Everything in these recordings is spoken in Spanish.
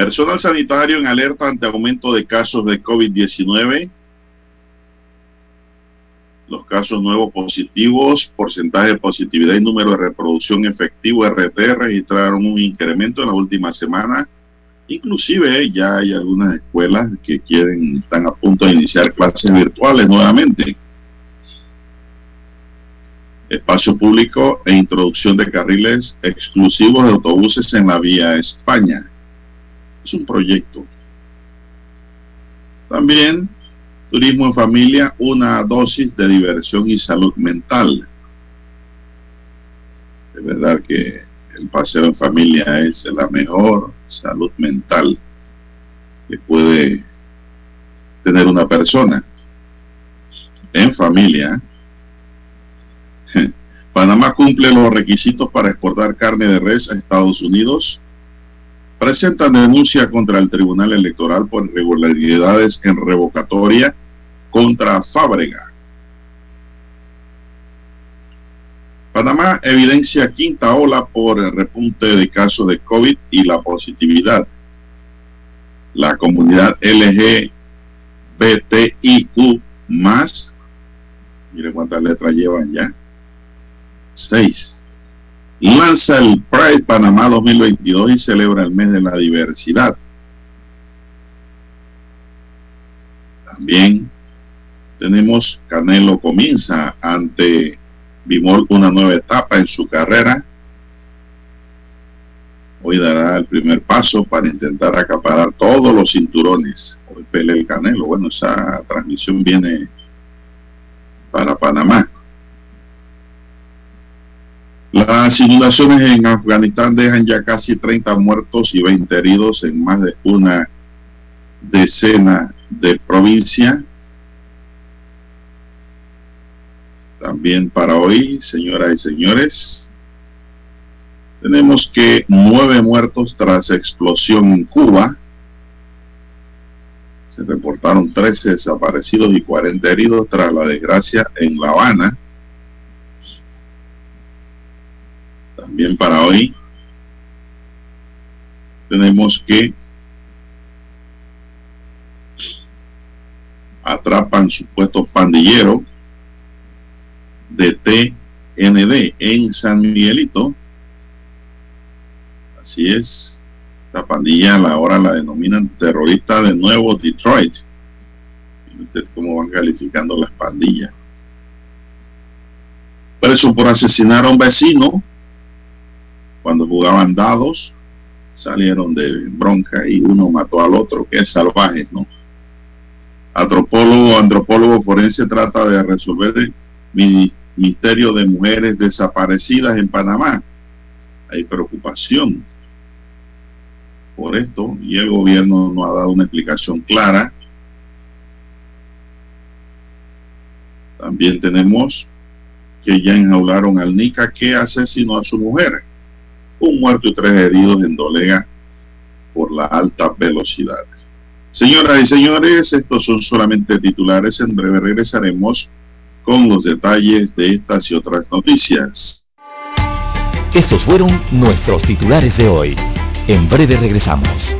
Personal sanitario en alerta ante aumento de casos de COVID-19. Los casos nuevos positivos, porcentaje de positividad y número de reproducción efectivo RT registraron un incremento en la última semana. Inclusive ya hay algunas escuelas que quieren, están a punto de iniciar clases virtuales nuevamente. Espacio público e introducción de carriles exclusivos de autobuses en la vía España. Es un proyecto. También turismo en familia, una dosis de diversión y salud mental. De verdad que el paseo en familia es la mejor salud mental que puede tener una persona en familia. Panamá cumple los requisitos para exportar carne de res a Estados Unidos presentan denuncia contra el Tribunal Electoral por irregularidades en revocatoria contra Fábrega. Panamá evidencia quinta ola por el repunte de casos de COVID y la positividad. La comunidad LGBTIQ más, mire cuántas letras llevan ya, seis lanza el Pride Panamá 2022 y celebra el mes de la diversidad. También tenemos Canelo comienza ante Bimol una nueva etapa en su carrera. Hoy dará el primer paso para intentar acaparar todos los cinturones. Hoy pelea el Canelo. Bueno, esa transmisión viene para Panamá. Las inundaciones en Afganistán dejan ya casi 30 muertos y 20 heridos en más de una decena de provincias. También para hoy, señoras y señores, tenemos que nueve muertos tras explosión en Cuba. Se reportaron 13 desaparecidos y 40 heridos tras la desgracia en La Habana. También para hoy tenemos que atrapan supuesto pandillero de TND en San Miguelito. Así es. La pandilla ahora la denominan terrorista de Nuevo Detroit. Usted cómo van calificando las pandillas. Preso por asesinar a un vecino cuando jugaban dados, salieron de bronca y uno mató al otro, que es salvaje, ¿no? Antropólogo, antropólogo forense trata de resolver el misterio de mujeres desaparecidas en Panamá. Hay preocupación por esto y el gobierno no ha dado una explicación clara. También tenemos que ya enjaularon al Nica que asesinó a su mujer un muerto y tres heridos en Dolega por la alta velocidad. Señoras y señores, estos son solamente titulares. En breve regresaremos con los detalles de estas y otras noticias. Estos fueron nuestros titulares de hoy. En breve regresamos.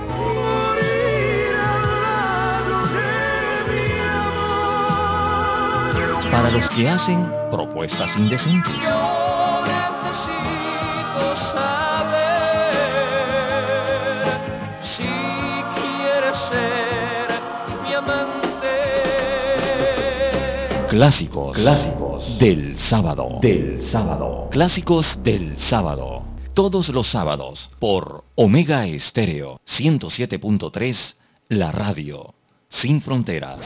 Para los que hacen propuestas indecentes. Yo necesito saber si quieres ser mi amante. Clásicos. Clásicos. Del sábado. Del sábado. Clásicos del sábado. Todos los sábados por Omega Estéreo 107.3, la radio. Sin fronteras.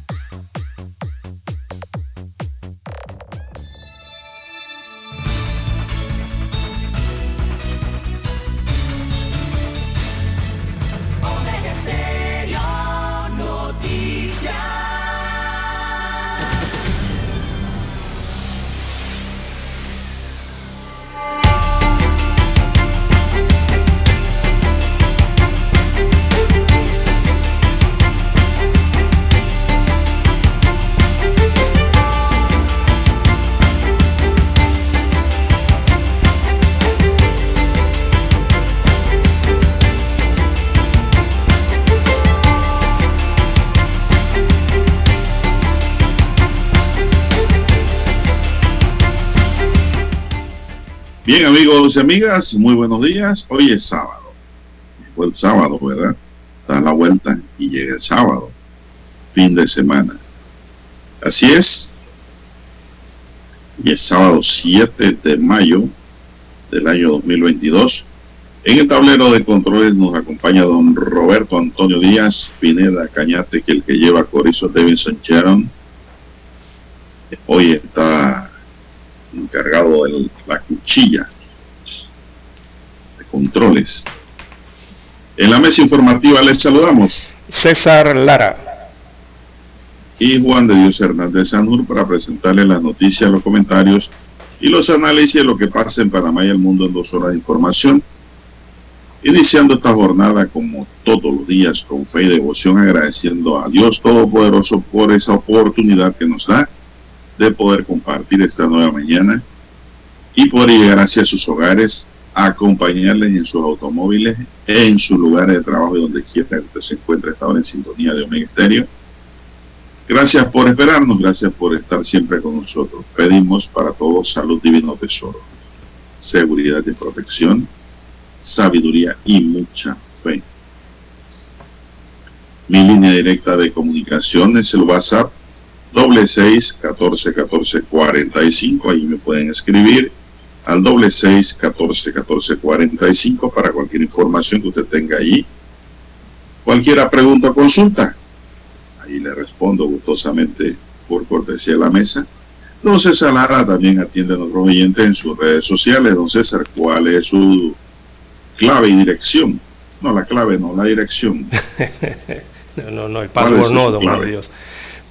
Bien, amigos y amigas, muy buenos días. Hoy es sábado. Fue el sábado, ¿verdad? Da la vuelta y llega el sábado, fin de semana. Así es. Y es sábado 7 de mayo del año 2022. En el tablero de controles nos acompaña don Roberto Antonio Díaz Pineda Cañate, que el que lleva Corizo Davidson Sharon. Hoy está encargado de la cuchilla de controles. En la mesa informativa les saludamos. César Lara. Y Juan de Dios Hernández Sanur para presentarles las noticias, los comentarios y los análisis de lo que pasa en Panamá y el mundo en dos horas de información. Iniciando esta jornada como todos los días con fe y devoción, agradeciendo a Dios Todopoderoso por esa oportunidad que nos da de poder compartir esta nueva mañana y poder llegar hacia sus hogares, acompañarles en sus automóviles, en sus lugares de trabajo y donde quiera que usted se encuentre, esta en sintonía de Omega. Gracias por esperarnos, gracias por estar siempre con nosotros. Pedimos para todos salud, divino tesoro, seguridad y protección, sabiduría y mucha fe. Mi línea directa de comunicación es el WhatsApp doble seis catorce catorce cuarenta y cinco ahí me pueden escribir al doble seis catorce catorce cuarenta y cinco para cualquier información que usted tenga ahí. Cualquier pregunta o consulta ahí le respondo gustosamente por cortesía de la mesa. Don César Lara también atiende a nuestros oyentes en sus redes sociales. Don César ¿cuál es su clave y dirección? no la clave no la dirección. No, no, no el password no, don Dios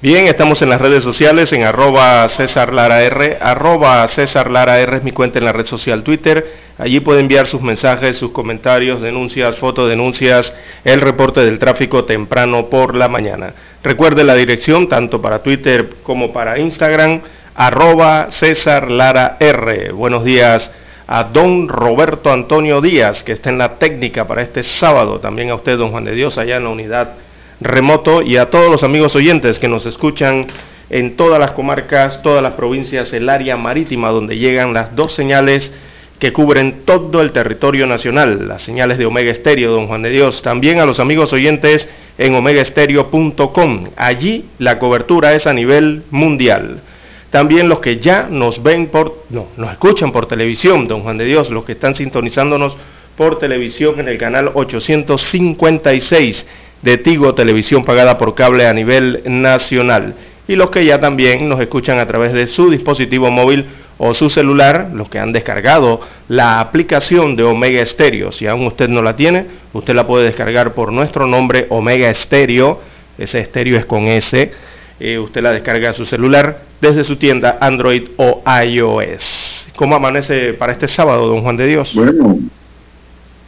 Bien, estamos en las redes sociales en arroba César Lara R, arroba César Lara R es mi cuenta en la red social Twitter. Allí puede enviar sus mensajes, sus comentarios, denuncias, fotodenuncias, el reporte del tráfico temprano por la mañana. Recuerde la dirección tanto para Twitter como para Instagram, arroba César Lara R. Buenos días a don Roberto Antonio Díaz, que está en la técnica para este sábado. También a usted, don Juan de Dios, allá en la unidad remoto y a todos los amigos oyentes que nos escuchan en todas las comarcas, todas las provincias, el área marítima donde llegan las dos señales que cubren todo el territorio nacional, las señales de Omega Estéreo, don Juan de Dios. También a los amigos oyentes en omegaestereo.com. Allí la cobertura es a nivel mundial. También los que ya nos ven por, no, nos escuchan por televisión, don Juan de Dios, los que están sintonizándonos por televisión en el canal 856 de Tigo Televisión pagada por cable a nivel nacional. Y los que ya también nos escuchan a través de su dispositivo móvil o su celular, los que han descargado la aplicación de Omega Stereo. Si aún usted no la tiene, usted la puede descargar por nuestro nombre Omega Stereo. Ese estéreo es con S. Eh, usted la descarga a su celular desde su tienda Android o iOS. ¿Cómo amanece para este sábado, don Juan de Dios? Bueno,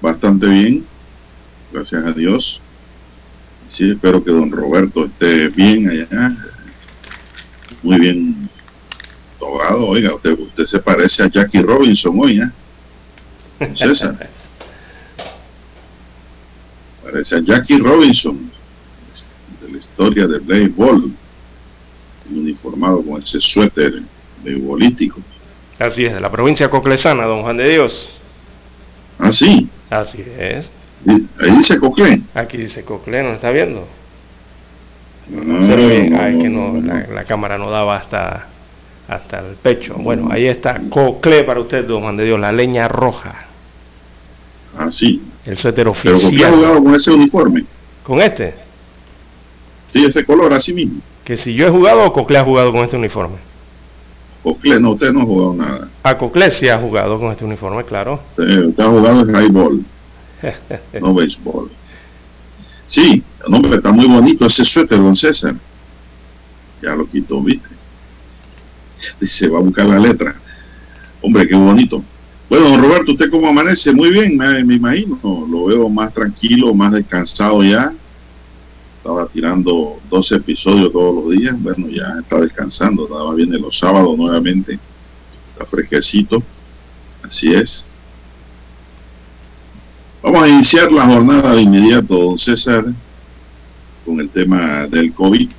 bastante bien. Gracias a Dios. Sí, espero que don Roberto esté bien allá. Muy bien togado. Oiga, usted, usted se parece a Jackie Robinson hoy, ¿eh? César. Parece a Jackie Robinson de la historia de béisbol. Uniformado con ese suéter beisbolístico. Así es, de la provincia coclesana, don Juan de Dios. Ah, sí. Así es. Ahí dice Cocle. Aquí dice Cocle, ¿no está viendo? Ah, Observe bien. Ay, que no, la, la cámara no daba hasta, hasta el pecho. Bueno, ahí está Cocle para usted, don Juan de Dios, la leña roja. Ah, sí. El suéter Pero Cocle ha oficial. jugado con ese uniforme. ¿Con este? Sí, ese color así mismo. Que si yo he jugado o Cocle ha jugado con este uniforme. Cocle, no, usted no ha jugado nada. A Cocle sí ha jugado con este uniforme, claro. Usted, usted ha jugado en highball, no béisbol. Sí, no, hombre, está muy bonito ese suéter, don César. Ya lo quitó, viste. Dice, va a buscar la letra. Hombre, qué bonito. Bueno, don Roberto, ¿usted cómo amanece? Muy bien, me, imagino. Lo veo más tranquilo, más descansado ya. Estaba tirando 12 episodios todos los días. Bueno, ya está descansando. Más viene los sábados nuevamente. Está fresquecito. Así es. Vamos a iniciar la jornada de inmediato, don César, con el tema del COVID.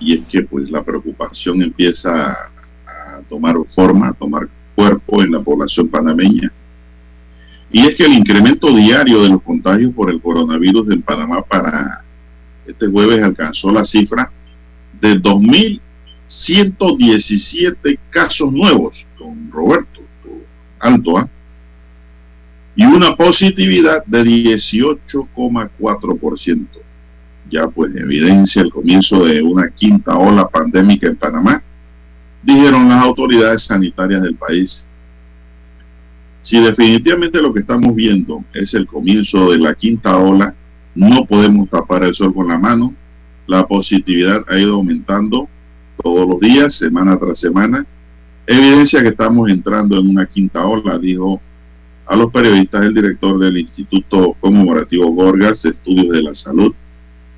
Y es que pues la preocupación empieza a tomar forma, a tomar cuerpo en la población panameña. Y es que el incremento diario de los contagios por el coronavirus en Panamá para este jueves alcanzó la cifra de 2.117 casos nuevos, con Roberto, alto, ¿ah? Y una positividad de 18,4%. Ya pues evidencia el comienzo de una quinta ola pandémica en Panamá, dijeron las autoridades sanitarias del país. Si definitivamente lo que estamos viendo es el comienzo de la quinta ola, no podemos tapar el sol con la mano. La positividad ha ido aumentando todos los días, semana tras semana. Evidencia que estamos entrando en una quinta ola, dijo a los periodistas el director del Instituto Conmemorativo Gorgas de Estudios de la Salud,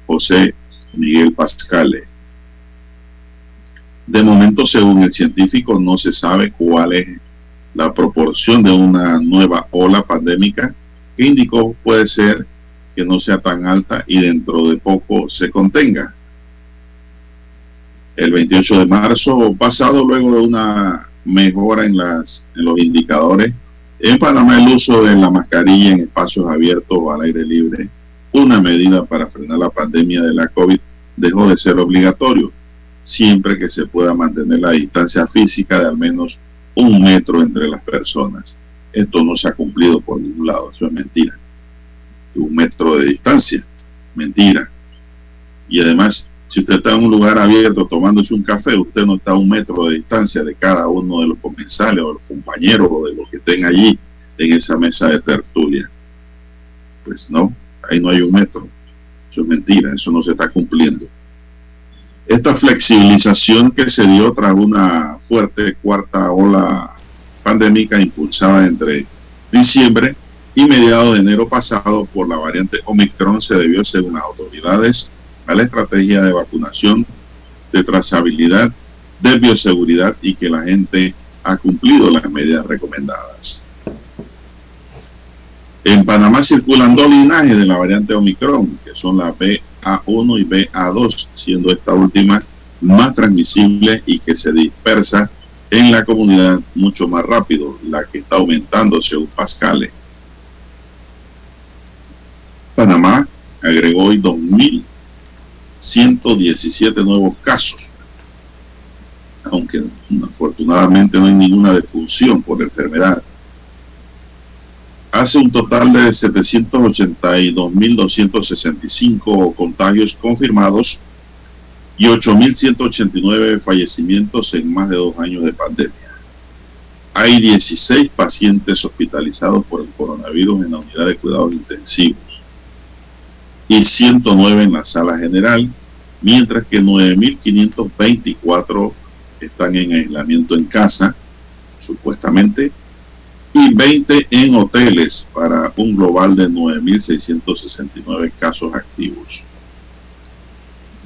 José Miguel Pascales. De momento, según el científico, no se sabe cuál es la proporción de una nueva ola pandémica que indicó puede ser que no sea tan alta y dentro de poco se contenga. El 28 de marzo pasado, luego de una mejora en, las, en los indicadores, en Panamá el uso de la mascarilla en espacios abiertos o al aire libre, una medida para frenar la pandemia de la COVID, dejó de ser obligatorio, siempre que se pueda mantener la distancia física de al menos un metro entre las personas. Esto no se ha cumplido por ningún lado, eso es mentira un metro de distancia. Mentira. Y además, si usted está en un lugar abierto tomándose un café, usted no está a un metro de distancia de cada uno de los comensales o de los compañeros o de los que estén allí en esa mesa de tertulia. Pues no, ahí no hay un metro. Eso es mentira, eso no se está cumpliendo. Esta flexibilización que se dio tras una fuerte cuarta ola pandémica impulsada entre diciembre y mediados de enero pasado por la variante Omicron se debió, según las autoridades, a la estrategia de vacunación, de trazabilidad, de bioseguridad y que la gente ha cumplido las medidas recomendadas. En Panamá circulan dos linajes de la variante Omicron, que son la BA1 y BA2, siendo esta última más transmisible y que se dispersa en la comunidad mucho más rápido, la que está aumentando según Pascales. Panamá agregó hoy 2.117 nuevos casos, aunque afortunadamente no hay ninguna defunción por enfermedad. Hace un total de 782.265 contagios confirmados y 8.189 fallecimientos en más de dos años de pandemia. Hay 16 pacientes hospitalizados por el coronavirus en la unidad de cuidados intensivos y 109 en la sala general, mientras que 9.524 están en aislamiento en casa, supuestamente, y 20 en hoteles para un global de 9.669 casos activos.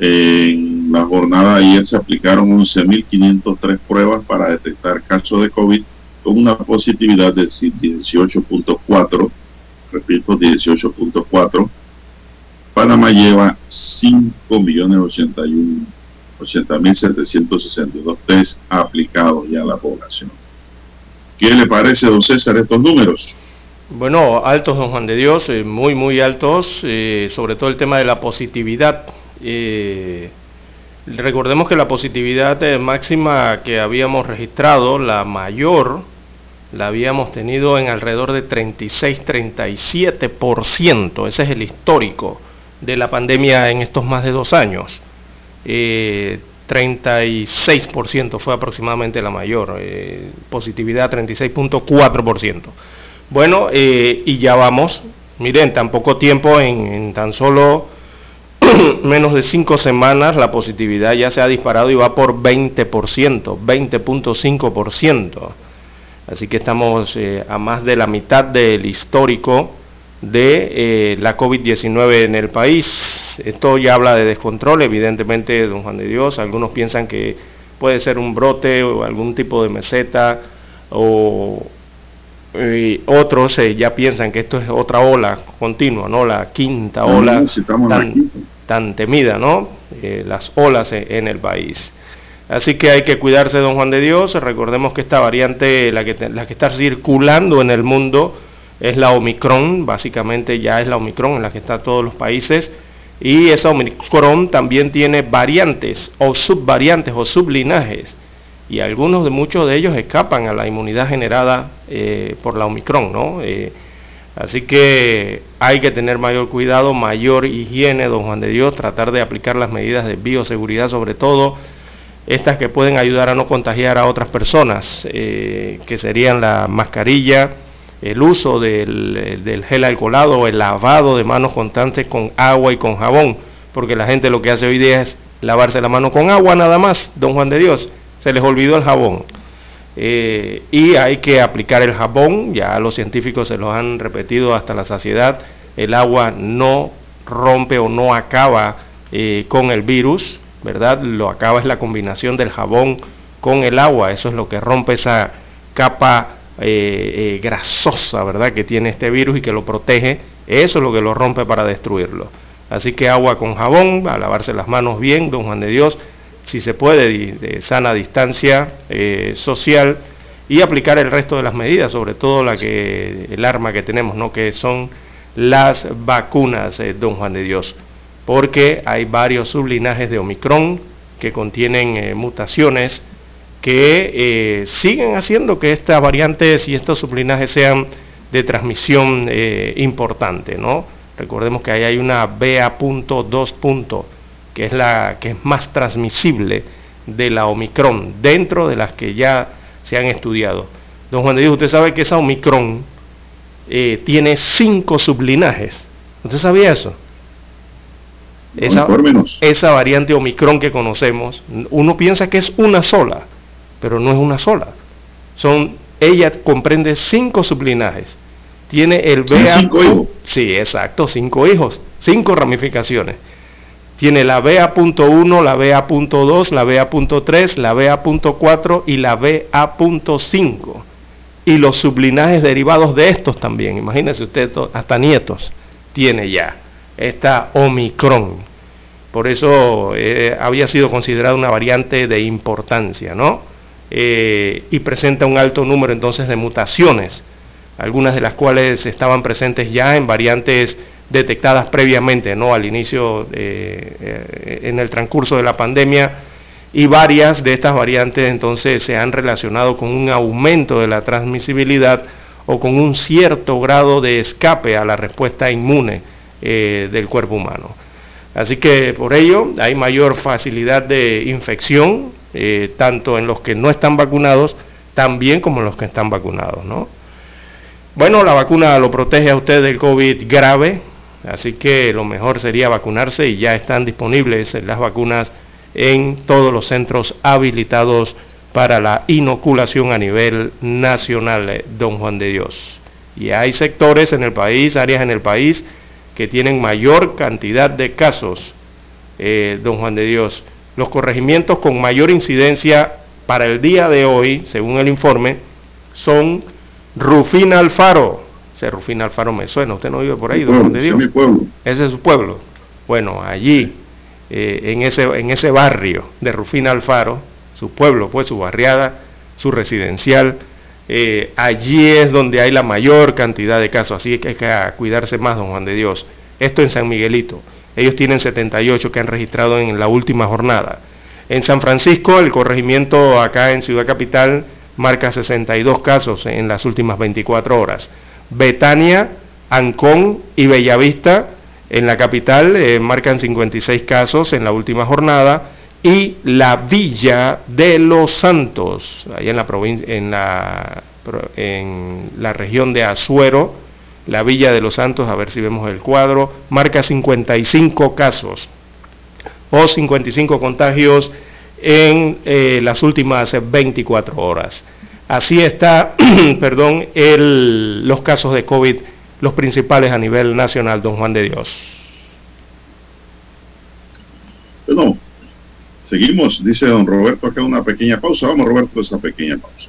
En la jornada ayer se aplicaron 11.503 pruebas para detectar casos de COVID con una positividad de 18.4, repito, 18.4 Panamá lleva 5.080.762 test aplicados ya a la población. ¿Qué le parece, don César, estos números? Bueno, altos, don Juan de Dios, eh, muy, muy altos, eh, sobre todo el tema de la positividad. Eh, recordemos que la positividad máxima que habíamos registrado, la mayor, la habíamos tenido en alrededor de 36-37%, ese es el histórico de la pandemia en estos más de dos años. 36% eh, fue aproximadamente la mayor, eh, positividad 36.4%. Bueno, eh, y ya vamos, miren, tan poco tiempo, en, tan solo menos de cinco semanas, la positividad ya se ha disparado y va por 20%, 20.5%. Así que estamos a más de la mitad del histórico de eh, la COVID-19 en el país. Esto ya habla de descontrol, evidentemente, don Juan de Dios. Algunos piensan que puede ser un brote o algún tipo de meseta, o otros eh, ya piensan que esto es otra ola continua, ¿no? La quinta ola tan, temida, ¿no? Eh, las olas en, el país. Así que hay que cuidarse, don Juan de Dios. Recordemos que esta variante, la que, la que está circulando en el mundo, es la Omicron, básicamente ya es la Omicron en la que está todos los países. Y esa Omicron también tiene variantes o subvariantes o sublinajes. Y algunos de muchos de ellos escapan a la inmunidad generada eh, por la Omicron, ¿no? Eh, así que hay que tener mayor cuidado, mayor higiene, don Juan de Dios, tratar de aplicar las medidas de bioseguridad, sobre todo estas que pueden ayudar a no contagiar a otras personas, eh, que serían la mascarilla, el uso del, gel alcoholado, el lavado de manos constantes con agua y con jabón, porque la gente lo que hace hoy día es lavarse la mano con agua nada más, don Juan de Dios, se les olvidó el jabón. Eh, y hay que aplicar el jabón, ya los científicos se lo han repetido hasta la saciedad, el agua no rompe o no acaba eh, con el virus, ¿verdad? Lo acaba es la combinación del jabón con el agua, eso es lo que rompe esa capa eh, eh, grasosa, ¿verdad? Que tiene este virus y que lo protege, eso es lo que lo rompe para destruirlo. Así que agua con jabón, a lavarse las manos bien, don Juan de Dios, si se puede, de, sana distancia eh, social y aplicar el resto de las medidas, sobre todo la que, el arma que tenemos, ¿no? Que son las vacunas, don Juan de Dios, porque hay varios sublinajes de Omicron que contienen mutaciones que eh, siguen haciendo que estas variantes y estos sublinajes sean de transmisión eh, importante, ¿no? Recordemos que ahí hay una BA.2. que es la que es más transmisible de la Omicron, dentro de las que ya se han estudiado. Don Juan de Dios, usted sabe que esa Omicron eh, tiene cinco sublinajes. ¿Usted sabía eso? esa, esa variante Omicron que conocemos, uno piensa que es una sola pero no es una sola. Son, ella comprende cinco sublinajes. Tiene el BA. Cinco hijos. Sí, exacto, cinco hijos, cinco ramificaciones. Tiene la BA.1, la BA.2, la BA.3, la BA.4 y la BA.5. Y los sublinajes derivados de estos también. Imagínense usted, hasta nietos tiene ya esta Omicron. Por eso eh, había sido considerada una variante de importancia, ¿no? Eh, y presenta un alto número entonces de mutaciones, algunas de las cuales estaban presentes ya en variantes detectadas previamente, ¿no? Al inicio, eh, eh, en el transcurso de la pandemia, y varias de estas variantes entonces se han relacionado con un aumento de la transmisibilidad o con un cierto grado de escape a la respuesta inmune del cuerpo humano. Así que por ello hay mayor facilidad de infección, eh, tanto en los que no están vacunados, también como en los que están vacunados. ¿no? Bueno, la vacuna lo protege a usted del COVID grave, así que lo mejor sería vacunarse y ya están disponibles las vacunas en todos los centros habilitados para la inoculación a nivel nacional, eh, don Juan de Dios. Y hay sectores en el país, áreas en el país, que tienen mayor cantidad de casos, eh, don Juan de Dios los corregimientos con mayor incidencia para el día de hoy, según el informe, son Rufina Alfaro. Ese Rufina Alfaro me suena, usted no vive por ahí, ¿dónde Ese es mi pueblo. Ese es su pueblo. Bueno, allí, eh, en, ese, en ese barrio de Rufina Alfaro, su pueblo, pues su barriada, su residencial, eh, allí es donde hay la mayor cantidad de casos, así que hay que cuidarse más, don Juan de Dios. Esto en San Miguelito. Ellos tienen 78 que han registrado en la última jornada. En San Francisco, el corregimiento acá en Ciudad Capital marca 62 casos en las últimas 24 horas. Betania, Ancón y Bellavista en la capital eh, marcan 56 casos en la última jornada y la Villa de los Santos, allá en la, en en la región de Azuero, la Villa de los Santos, a ver si vemos el cuadro, marca 55 casos o 55 contagios en eh, las últimas 24 horas. Así está, perdón, los casos de COVID, los principales a nivel nacional, don Juan de Dios. Bueno, seguimos, dice don Roberto, acá una pequeña pausa. Vamos, Roberto, esa pequeña pausa.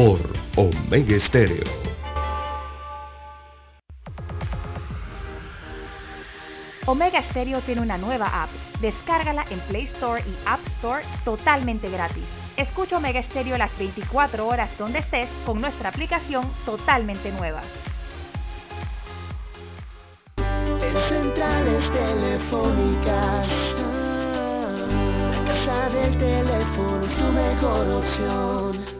Por Omega Estéreo. Omega Stereo tiene una nueva app. Descárgala en Play Store y App Store totalmente gratis. Escucha Omega Stereo las 24 horas donde estés con nuestra aplicación totalmente nueva. Centrales telefónicas. La casa del teléfono es tu mejor opción.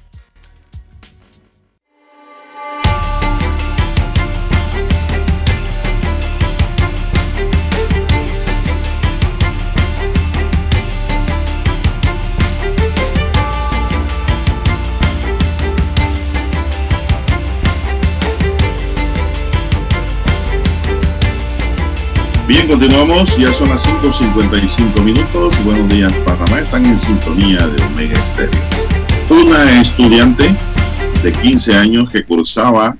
Bien, continuamos, ya son las 5.55 minutos. Buenos días, Panamá. Están en sintonía de Omega Estéreo. Una estudiante de 15 años que cursaba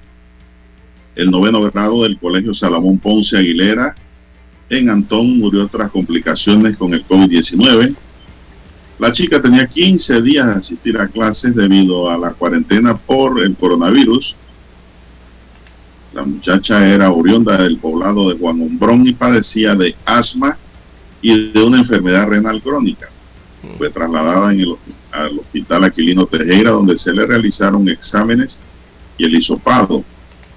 el noveno grado del Colegio Salomón Ponce Aguilera en Antón murió tras complicaciones con el COVID-19. La chica tenía 15 días de asistir a clases debido a la cuarentena por el coronavirus la muchacha era oriunda del poblado de Juan Hombrón y padecía de asma y de una enfermedad renal crónica. Mm. Fue trasladada en el, al hospital Aquilino Tejera, donde se le realizaron exámenes y el hisopado.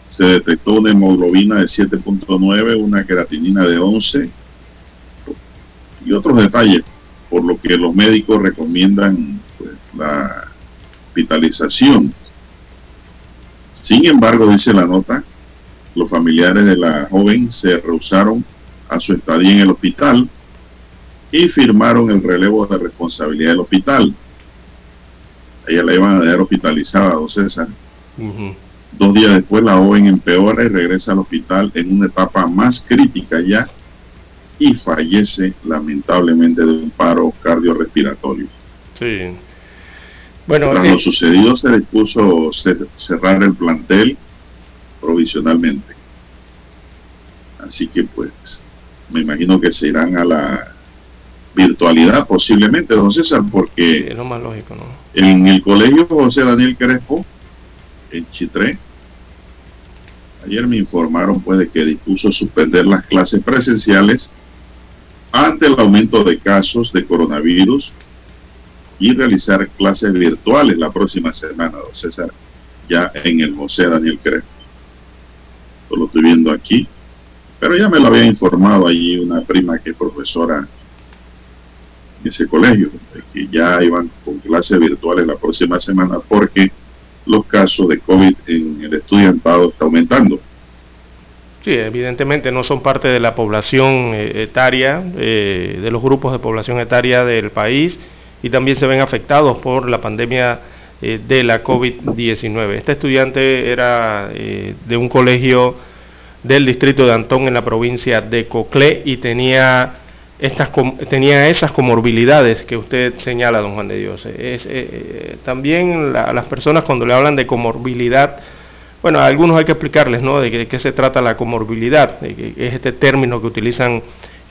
Se detectó una hemoglobina de 7.9, una creatinina de 11 y otros detalles, por lo que los médicos recomiendan pues, la hospitalización. Sin embargo, dice la nota, los familiares de la joven se rehusaron a su estadía en el hospital y firmaron el relevo de responsabilidad del hospital. ella la iban a dejar hospitalizada, don César. Dos días después la joven empeora y regresa al hospital en una etapa más crítica ya y fallece lamentablemente de un paro cardiorrespiratorio. Sí. Bueno, Tras lo eh, sucedido se dispuso cerrar el plantel provisionalmente. Así que pues me imagino que se irán a la virtualidad posiblemente, don César, porque es lo más lógico, ¿no? en el colegio José Daniel Crespo, en Chitré, ayer me informaron pues de que dispuso suspender las clases presenciales ante el aumento de casos de coronavirus y realizar clases virtuales la próxima semana, don César, ya en el José Daniel Crespo lo estoy viendo aquí, pero ya me lo había informado allí una prima que es profesora en ese colegio, que ya iban con clases virtuales la próxima semana porque los casos de COVID en el estudiantado está aumentando. Sí, evidentemente no son parte de la población eh, etaria, eh, de los grupos de población etaria del país y también se ven afectados por la pandemia eh, de la COVID-19. Este estudiante era eh, de un colegio del distrito de Antón en la provincia de Coclé y tenía, estas, tenía esas comorbilidades que usted señala, don Juan de Dios. Es, eh, también las personas cuando le hablan de comorbilidad, bueno, a algunos hay que explicarles, ¿no? De qué, se trata la comorbilidad, es este término que utilizan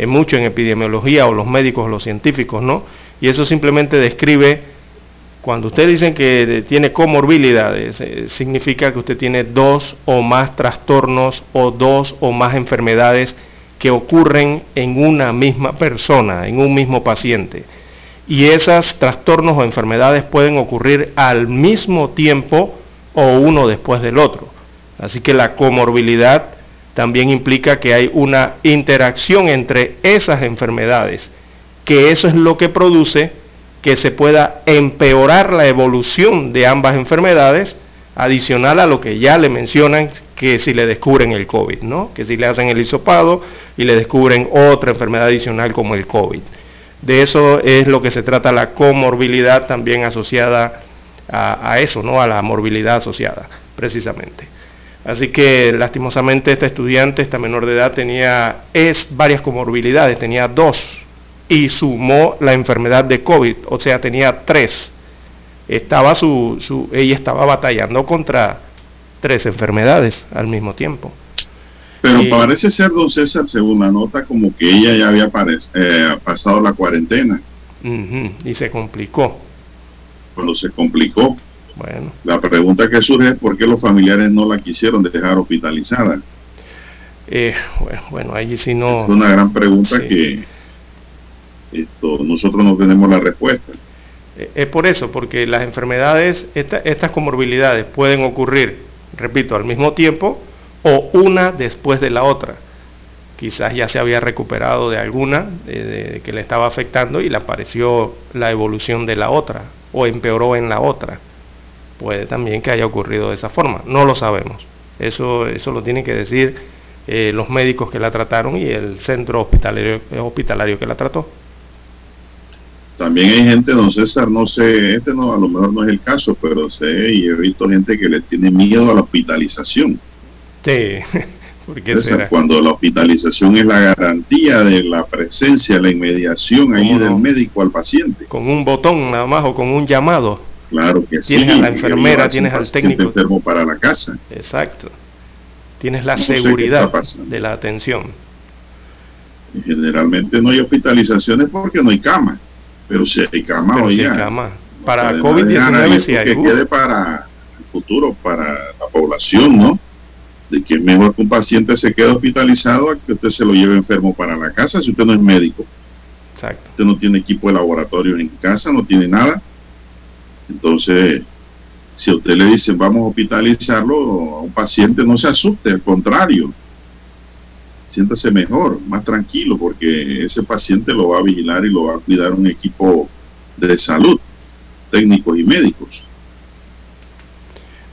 mucho en epidemiología o los médicos los científicos, ¿no? Y eso simplemente describe, cuando ustedes dicen que tiene comorbilidades, eh, significa que usted tiene dos o más trastornos o dos o más enfermedades que ocurren en una misma persona, en un mismo paciente. Y esos trastornos o enfermedades pueden ocurrir al mismo tiempo o uno después del otro. Así que la comorbilidad también implica que hay una interacción entre esas enfermedades, que eso es lo que produce que se pueda empeorar la evolución de ambas enfermedades, adicional a lo que ya le mencionan, que si le descubren el COVID, ¿no? Que si le hacen el hisopado y le descubren otra enfermedad adicional como el COVID. De eso es lo que se trata la comorbilidad también asociada a, a eso, ¿no? A la morbilidad asociada, precisamente. Así que lastimosamente esta estudiante, esta menor de edad, tenía es varias comorbilidades, tenía dos y sumó la enfermedad de COVID, o sea, tenía tres. Estaba su, su, ella estaba batallando contra tres enfermedades al mismo tiempo. Pero y, parece ser, don César, según la nota, como que ella ya había eh, pasado la cuarentena. Uh -huh, y se complicó. Cuando se complicó, bueno. La pregunta que surge es por qué los familiares no la quisieron dejar hospitalizada. Eh, bueno, ahí sí no. Es una gran pregunta sí. que nosotros no tenemos la respuesta. Eh, es por eso, porque las enfermedades, esta, estas comorbilidades pueden ocurrir, repito, al mismo tiempo o una después de la otra. Quizás ya se había recuperado de alguna que le estaba afectando y le apareció la evolución de la otra o empeoró en la otra puede también que haya ocurrido de esa forma. No lo sabemos. Eso, eso lo tienen que decir eh, los médicos que la trataron y el centro hospitalario, hospitalario que la trató. También hay gente, don César, no sé, este no, a lo mejor no es el caso, pero sé y he visto gente que le tiene miedo a la hospitalización. Sí, porque César, cuando la hospitalización es la garantía de la presencia, la inmediación ahí no? del médico al paciente. Con un botón nada más o con un llamado. Claro que sí. Tienes a la enfermera, tienes al técnico. enfermo para la casa. Exacto. Tienes la no seguridad de la atención. Generalmente no hay hospitalizaciones porque no hay cama. Pero si hay cama, Pero oiga. Si hay cama. Para COVID-19 si hay. Que quede para el futuro, para la población, ¿no? De que mejor que un paciente se quede hospitalizado a que usted se lo lleve enfermo para la casa si usted no es médico. Exacto. Usted no tiene equipo de laboratorio en casa, no tiene nada entonces, si a usted le dicen vamos a hospitalizarlo a un paciente, no se asuste, al contrario, siéntase mejor, más tranquilo, porque ese paciente lo va a vigilar y lo va a cuidar un equipo de salud, técnicos y médicos.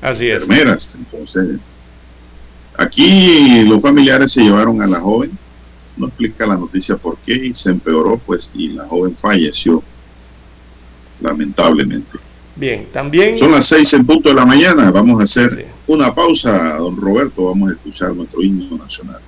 Así es. Enfermeras, entonces. Aquí los familiares se llevaron a la joven, no explica la noticia por qué, y se empeoró, pues, y la joven falleció, lamentablemente. Bien, también... Son las seis en punto de la mañana. Vamos a hacer sí. una pausa, don Roberto. Vamos a escuchar nuestro himno nacional.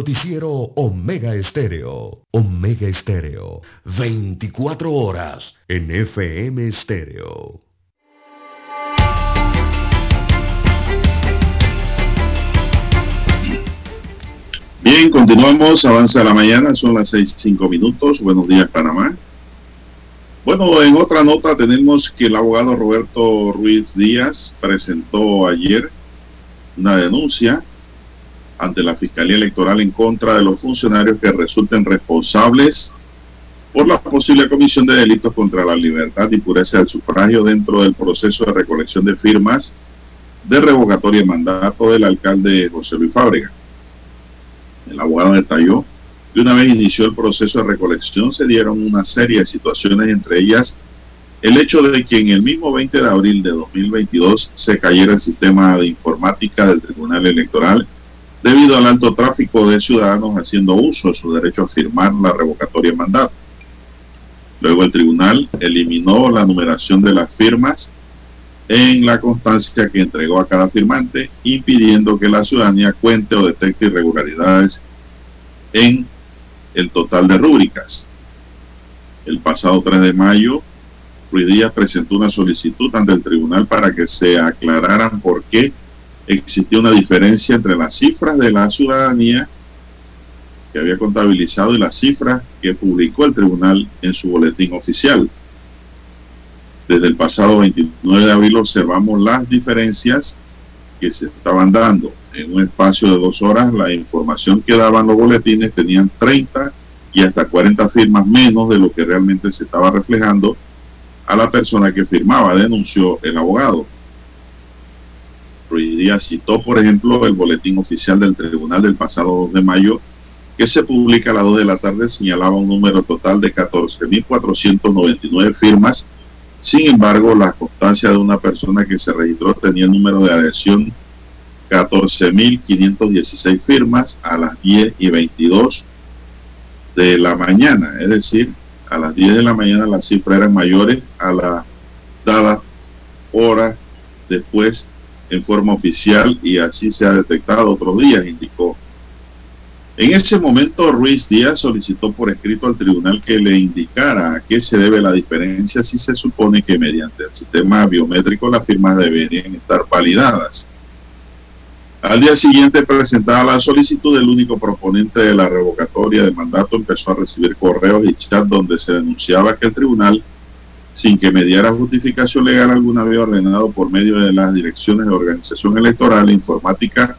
Noticiero Omega Estéreo. Omega Estéreo. 24 horas en FM Estéreo. Bien, continuamos, avanza la mañana, son las seis cinco minutos. Buenos días, Panamá. Bueno, en otra nota tenemos que el abogado Roberto Ruiz Díaz presentó ayer una denuncia ante la Fiscalía Electoral en contra de los funcionarios que resulten responsables por la posible comisión de delitos contra la libertad y pureza del sufragio dentro del proceso de recolección de firmas de revocatoria de mandato del alcalde José Luis Fábrega. El abogado detalló que una vez inició el proceso de recolección se dieron una serie de situaciones, entre ellas el hecho de que en el mismo 20 de abril de 2022 se cayera el sistema de informática del Tribunal Electoral debido al alto tráfico de ciudadanos haciendo uso de su derecho a firmar la revocatoria de mandato. Luego el tribunal eliminó la numeración de las firmas en la constancia que entregó a cada firmante, impidiendo que la ciudadanía cuente o detecte irregularidades en el total de rúbricas. El pasado 3 de mayo, Ruiz Díaz presentó una solicitud ante el tribunal para que se aclararan por qué existía una diferencia entre las cifras de la ciudadanía que había contabilizado y las cifras que publicó el tribunal en su boletín oficial. Desde el pasado 29 de abril observamos las diferencias que se estaban dando. En un espacio de dos horas, la información que daban los boletines tenían 30 y hasta 40 firmas menos de lo que realmente se estaba reflejando a la persona que firmaba, denunció el abogado. Ruiz Díaz citó, por ejemplo, el boletín oficial del tribunal del pasado 2 de mayo, que se publica a las 2 de la tarde, señalaba un número total de 14.499 firmas. Sin embargo, la constancia de una persona que se registró tenía el número de adhesión 14.516 firmas a las 10 y 22 de la mañana, es decir, a las 10 de la mañana las cifras eran mayores a la dada hora después en forma oficial y así se ha detectado otros días, indicó. En ese momento, Ruiz Díaz solicitó por escrito al tribunal que le indicara a qué se debe la diferencia si se supone que mediante el sistema biométrico las firmas deberían estar validadas. Al día siguiente presentada la solicitud, el único proponente de la revocatoria de mandato empezó a recibir correos y chats donde se denunciaba que el tribunal sin que mediara justificación legal alguna había ordenado por medio de las direcciones de organización electoral e informática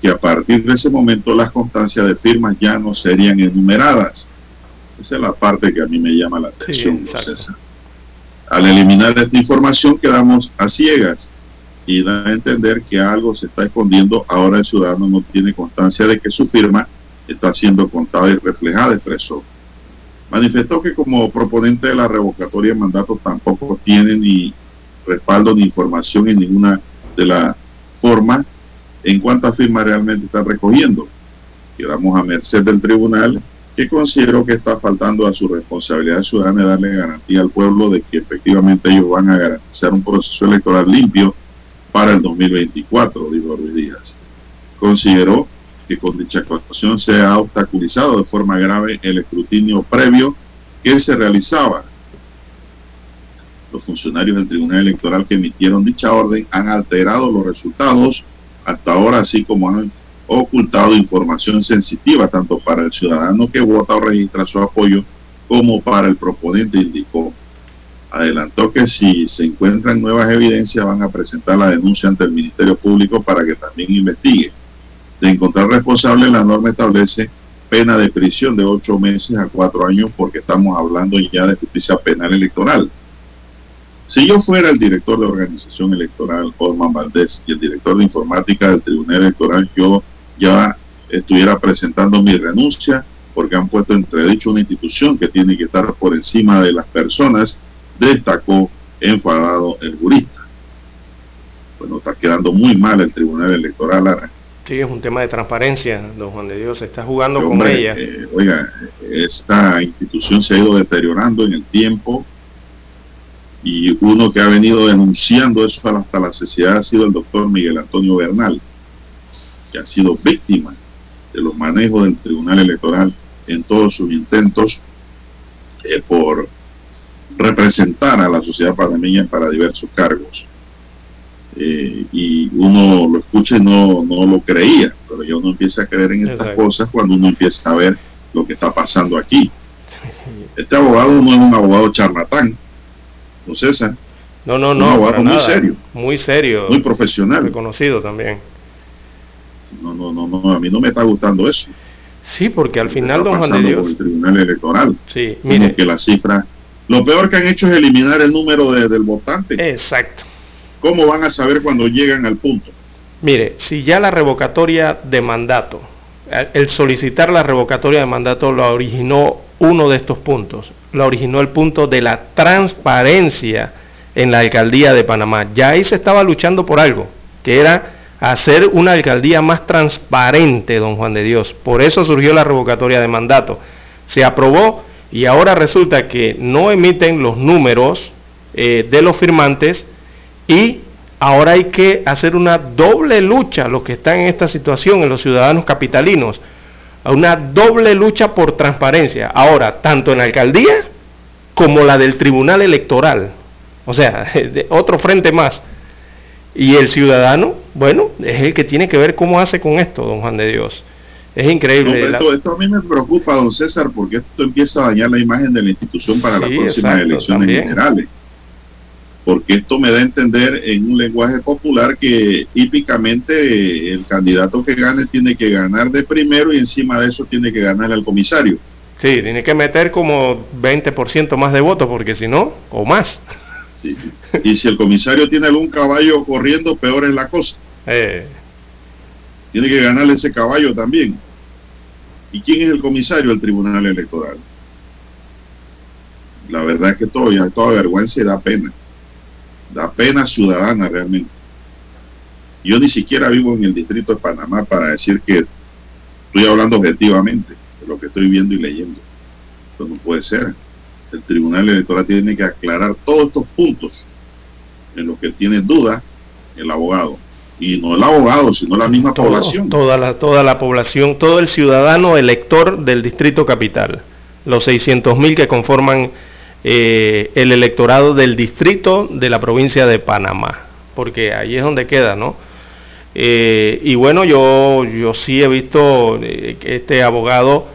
que a partir de ese momento las constancias de firmas ya no serían enumeradas. Esa es la parte que a mí me llama la atención, sí, Al eliminar esta información quedamos a ciegas y da a entender que algo se está escondiendo. Ahora el ciudadano no tiene constancia de que su firma está siendo contada y reflejada, expresó. Manifestó que como proponente de la revocatoria de mandato tampoco tiene ni respaldo ni información en ninguna de las formas en cuántas firmas realmente están recogiendo. Quedamos a merced del tribunal que considero que está faltando a su responsabilidad ciudadana de darle garantía al pueblo de que efectivamente ellos van a garantizar un proceso electoral limpio para el 2024, dijo Ruiz Díaz. Consideró que con dicha actuación se ha obstaculizado de forma grave el escrutinio previo que se realizaba. Los funcionarios del Tribunal Electoral que emitieron dicha orden han alterado los resultados hasta ahora, así como han ocultado información sensitiva tanto para el ciudadano que vota o registra su apoyo como para el proponente, indicó. Adelantó que si se encuentran nuevas evidencias van a presentar la denuncia ante el Ministerio Público para que también investigue de encontrar responsable, la norma establece pena de prisión de ocho meses a cuatro años porque estamos hablando ya de justicia penal electoral. Si yo fuera el director de organización electoral, Orman Valdés, y el director de informática del Tribunal Electoral, yo ya estuviera presentando mi renuncia porque han puesto entredicho una institución que tiene que estar por encima de las personas, destacó enfadado el jurista. Bueno, está quedando muy mal el Tribunal Electoral Sí, es un tema de transparencia, don Juan de Dios, se está jugando con ella. Eh, oiga, esta institución se ha ido deteriorando en el tiempo y uno que ha venido denunciando eso hasta la sociedad ha sido el doctor Miguel Antonio Bernal, que ha sido víctima de los manejos del Tribunal Electoral en todos sus intentos eh, por representar a la sociedad panameña para diversos cargos. Eh, y uno lo escucha y no, no lo creía, pero ya uno empieza a creer en estas cosas cuando uno empieza a ver lo que está pasando aquí. Este abogado no es un abogado charlatán, no César. No, no, no. Un abogado muy serio. Muy serio. Muy profesional. Reconocido también. No, no, no, no, a mí no me está gustando eso. Sí, porque al final, don Juan de Dios. el Tribunal Electoral. Sí, mire. que la cifra. Lo peor que han hecho es eliminar el número de, del votante. Exacto. ¿Cómo van a saber cuando llegan al punto? Mire, si ya la revocatoria de mandato, el solicitar la revocatoria de mandato lo originó uno de estos puntos, lo originó el punto de la transparencia en la alcaldía de Panamá. Ya ahí se estaba luchando por algo, que era hacer una alcaldía más transparente, don Juan de Dios. Por eso surgió la revocatoria de mandato. Se aprobó y ahora resulta que no emiten los números eh, de los firmantes y ahora hay que hacer una doble lucha, los que están en esta situación, en los ciudadanos capitalinos, una doble lucha por transparencia. Ahora, tanto en la alcaldía como la del Tribunal Electoral. O sea, de otro frente más. Y el ciudadano, bueno, es el que tiene que ver cómo hace con esto, don Juan de Dios. Es increíble. esto, a mí me preocupa, don César, porque esto empieza a dañar la imagen de la institución para las próximas elecciones generales. Porque esto me da a entender en un lenguaje popular que típicamente el candidato que gane tiene que ganar de primero y encima de eso tiene que ganar al comisario. Sí, tiene que meter como 20% más de votos, porque si no, o más. Y si el comisario tiene algún caballo corriendo, peor es la cosa. Eh. Tiene que ganarle ese caballo también. ¿Y quién es el comisario del Tribunal Electoral? La verdad es que todo, ya toda vergüenza y da pena. Da pena ciudadana realmente. Yo ni siquiera vivo en el distrito de Panamá para decir que estoy hablando objetivamente de lo que estoy viendo y leyendo. Esto no puede ser el Tribunal Electoral tiene que aclarar todos estos puntos en los que tiene duda el abogado. Y no el abogado, sino la misma población. Toda la, toda la población, todo el ciudadano elector del Distrito Capital. Los 600.000 que conforman eh, el electorado del distrito de la provincia de Panamá. Porque ahí es donde queda, ¿no? Eh, y bueno, yo, yo sí he visto eh, que este abogado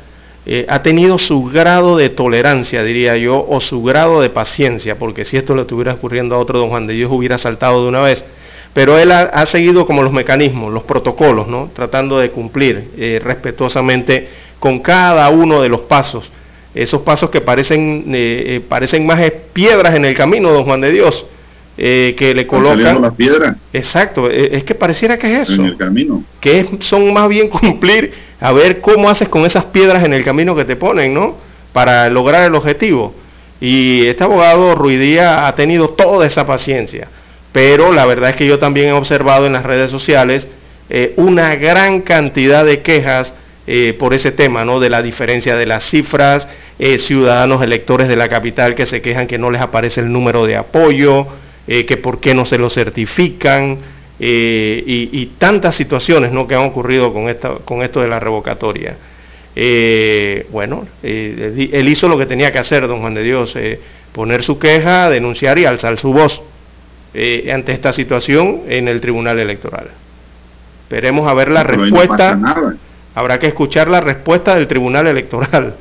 eh, ha tenido su grado de tolerancia, diría yo, o su grado de paciencia, porque si esto le estuviera ocurriendo a otro don Juan de Dios hubiera saltado de una vez. Pero él ha, seguido como los mecanismos, los protocolos, ¿no? tratando de cumplir respetuosamente con cada uno de los pasos. Esos pasos que parecen, eh, parecen más piedras en el camino, don Juan de Dios, que le colocan... las piedras. Exacto, es que pareciera que es eso. En el camino. Que son más bien cumplir a ver cómo haces con esas piedras en el camino que te ponen, ¿no? Para lograr el objetivo. Y este abogado Ruidía ha tenido toda esa paciencia. Pero la verdad es que yo también he observado en las redes sociales eh, una gran cantidad de quejas eh, por ese tema, ¿no? De la diferencia de las cifras, eh, ciudadanos electores de la capital que se quejan que no les aparece el número de apoyo, que por qué no se lo certifican. Eh, y, tantas situaciones ¿no? que han ocurrido con, esta, con esto de la revocatoria. Eh, bueno, eh, él hizo lo que tenía que hacer, don Juan de Dios, poner su queja, denunciar y alzar su voz ante esta situación en el Tribunal Electoral. Esperemos a ver la respuesta. Habrá que escuchar la respuesta del Tribunal Electoral,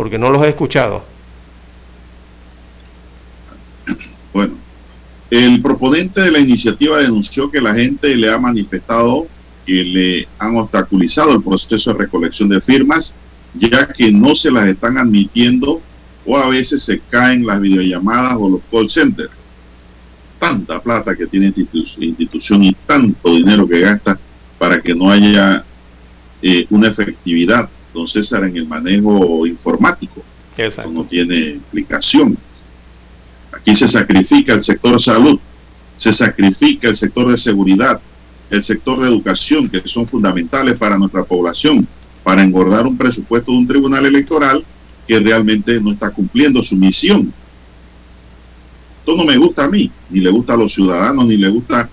porque no los he escuchado. Bueno, el proponente de la iniciativa denunció que la gente le ha manifestado que le han obstaculizado el proceso de recolección de firmas, ya que no se las están admitiendo o a veces se caen las videollamadas o los call centers. Tanta plata que tiene institución y tanto dinero que gasta para que no haya eh, una efectividad, don César, en el manejo informático. Exacto. No tiene explicación. Aquí se sacrifica el sector salud, se sacrifica el sector de seguridad, el sector de educación, que son fundamentales para nuestra población, para engordar un presupuesto de un tribunal electoral que realmente no está cumpliendo su misión. Esto no me gusta a mí, ni le gusta a los ciudadanos, ni le gusta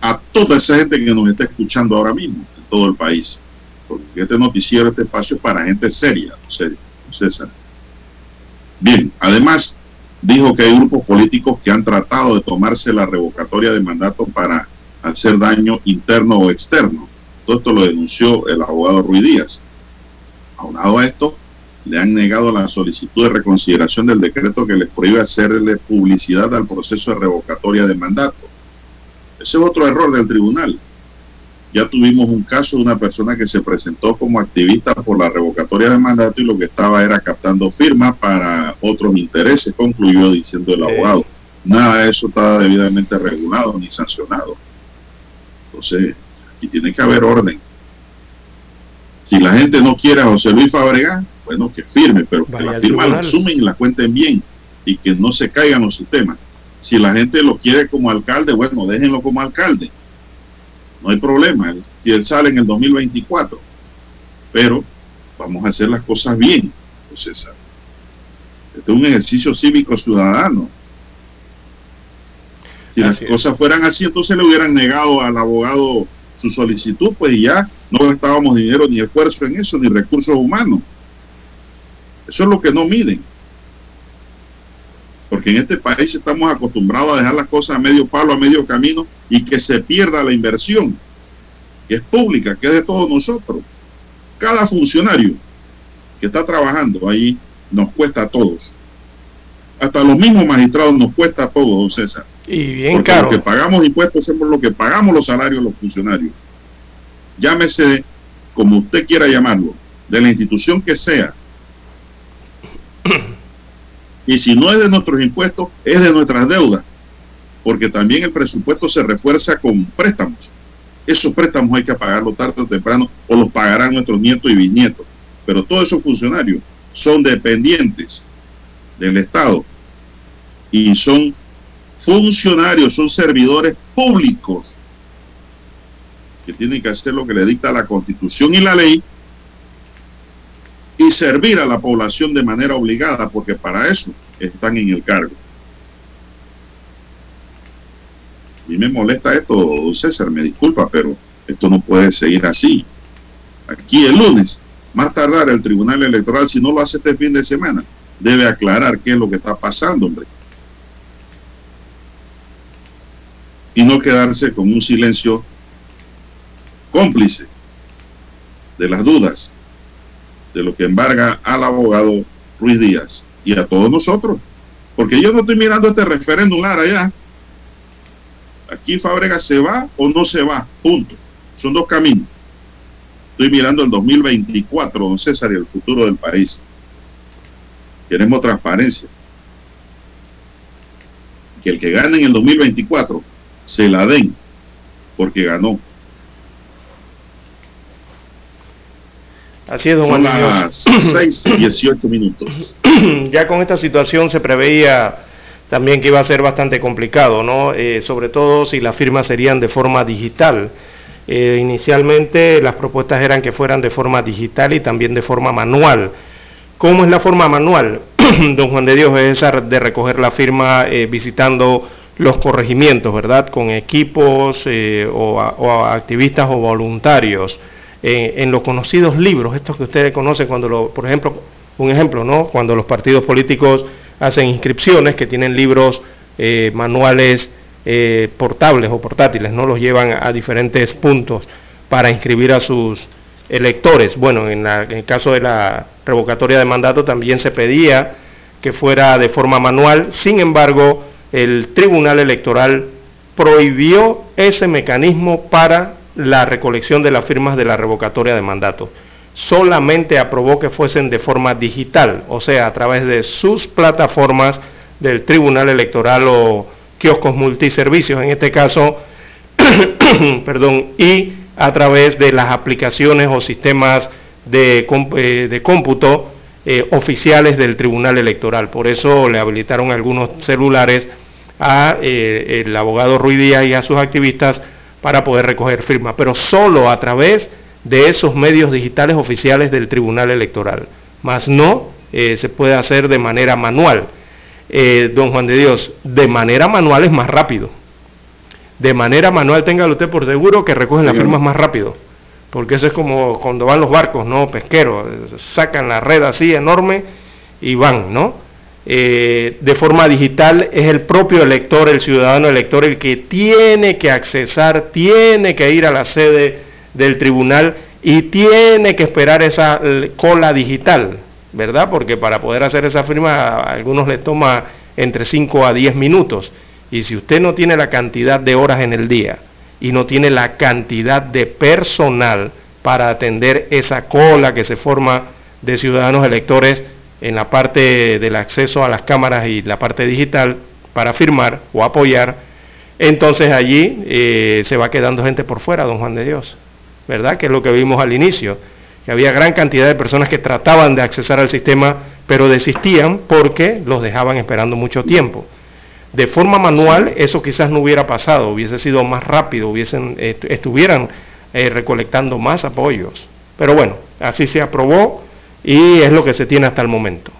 a toda esa gente que nos está escuchando ahora mismo en todo el país. Porque este noticiero, este espacio es para gente seria, César. Bien, además dijo que hay grupos políticos que han tratado de tomarse la revocatoria de mandato para hacer daño interno o externo. Todo esto lo denunció el abogado Ruiz Díaz. Aunado a esto, le han negado la solicitud de reconsideración del decreto que les prohíbe hacerle publicidad al proceso de revocatoria de mandato. Ese es otro error del tribunal. Ya tuvimos un caso de una persona que se presentó como activista por la revocatoria de mandato y lo que estaba era captando firmas para otros intereses, concluyó diciendo el abogado. Nada de eso está debidamente regulado ni sancionado. Entonces, aquí tiene que haber orden. Si la gente no quiere a José Luis Fabregat, bueno, que firme, pero que la firma la sumen y la cuenten bien y que no se caigan los sistemas. Si la gente lo quiere como alcalde, bueno, déjenlo como alcalde no hay problema, si él sale en el 2024, pero vamos a hacer las cosas bien, César. Este es un ejercicio cívico ciudadano. Si las cosas fueran así, entonces le hubieran negado al abogado su solicitud, pues ya no gastábamos dinero ni esfuerzo en eso, ni recursos humanos. Eso es lo que no miden. Porque en este país estamos acostumbrados a dejar las cosas a medio palo, a medio camino y que se pierda la inversión, que es pública, que es de todos nosotros. Cada funcionario que está trabajando ahí nos cuesta a todos. Hasta los mismos magistrados nos cuesta a todos, don César. Y bien Porque caro. Lo que pagamos impuestos hacemos lo que pagamos los salarios de los funcionarios. Llámese como usted quiera llamarlo, de la institución que sea. Y si no es de nuestros impuestos, es de nuestras deudas. Porque también el presupuesto se refuerza con préstamos. Esos préstamos hay que pagarlos tarde o temprano o los pagarán nuestros nietos y bisnietos. Pero todos esos funcionarios son dependientes del Estado y son funcionarios, son servidores públicos que tienen que hacer lo que le dicta la Constitución y la ley y servir a la población de manera obligada, porque para eso están en el cargo. Mí me molesta esto, César, me disculpa, pero esto no puede seguir así. Aquí el lunes, más tardar el Tribunal Electoral, si no lo hace este fin de semana, debe aclarar qué es lo que está pasando, hombre. Y no quedarse con un silencio cómplice de las dudas de lo que embarga al abogado Ruiz Díaz y a todos nosotros. Porque yo no estoy mirando este referéndum allá. Aquí Fábrega se va o no se va, punto. Son dos caminos. Estoy mirando el 2024, don César, y el futuro del país. Queremos transparencia. Que el que gane en el 2024 se la den porque ganó. Así es, don Son las 6 18 minutos. ya con esta situación se preveía también que iba a ser bastante complicado, ¿no? Eh, sobre todo si las firmas serían de forma digital. Eh, inicialmente las propuestas eran que fueran de forma digital y también de forma manual. ¿Cómo es la forma manual? don Juan de Dios es esa de recoger la firma eh, visitando los corregimientos, ¿verdad? Con equipos o, o activistas o voluntarios en los conocidos libros, estos que ustedes conocen cuando, lo, por ejemplo, un ejemplo, ¿no? Cuando los partidos políticos hacen inscripciones que tienen libros, eh, manuales eh, portables o portátiles, ¿no? Los llevan a diferentes puntos para inscribir a sus electores. Bueno, en, en el caso de la revocatoria de mandato también se pedía que fuera de forma manual, sin embargo, el Tribunal Electoral prohibió ese mecanismo para la recolección de las firmas de la revocatoria de mandato. Solamente aprobó que fuesen de forma digital, o sea, a través de sus plataformas del Tribunal Electoral o kioscos multiservicios, en este caso, perdón, y a través de las aplicaciones o sistemas de, eh, cómputo eh, oficiales del Tribunal Electoral. Por eso le habilitaron algunos celulares a eh, el abogado Ruiz Díaz y a sus activistas para poder recoger firmas, pero solo a través de esos medios digitales oficiales del Tribunal Electoral, más no eh, se puede hacer de manera manual. Eh, don Juan de Dios, de manera manual es más rápido. De manera manual, téngalo usted por seguro que recogen las firmas más rápido. porque eso es como cuando van los barcos, ¿no? Pesqueros, sacan la red así enorme y van, ¿no? Eh, de forma digital es el propio elector, el ciudadano elector, el que tiene que accesar, tiene que ir a la sede del tribunal y tiene que esperar esa cola digital, ¿verdad? Porque para poder hacer esa firma a algunos les toma entre 5 a 10 minutos. Y si usted no tiene la cantidad de horas en el día y no tiene la cantidad de personal para atender esa cola que se forma de ciudadanos electores en la parte del acceso a las cámaras y la parte digital para firmar o apoyar, entonces allí eh, se va quedando gente por fuera, don Juan de Dios, ¿verdad? Que es lo que vimos al inicio, que había gran cantidad de personas que trataban de accesar al sistema, pero desistían porque los dejaban esperando mucho tiempo. De forma manual eso quizás no hubiera pasado, hubiese sido más rápido, hubiesen, estuvieran eh, recolectando más apoyos. Pero bueno, así se aprobó y es lo que se tiene hasta el momento.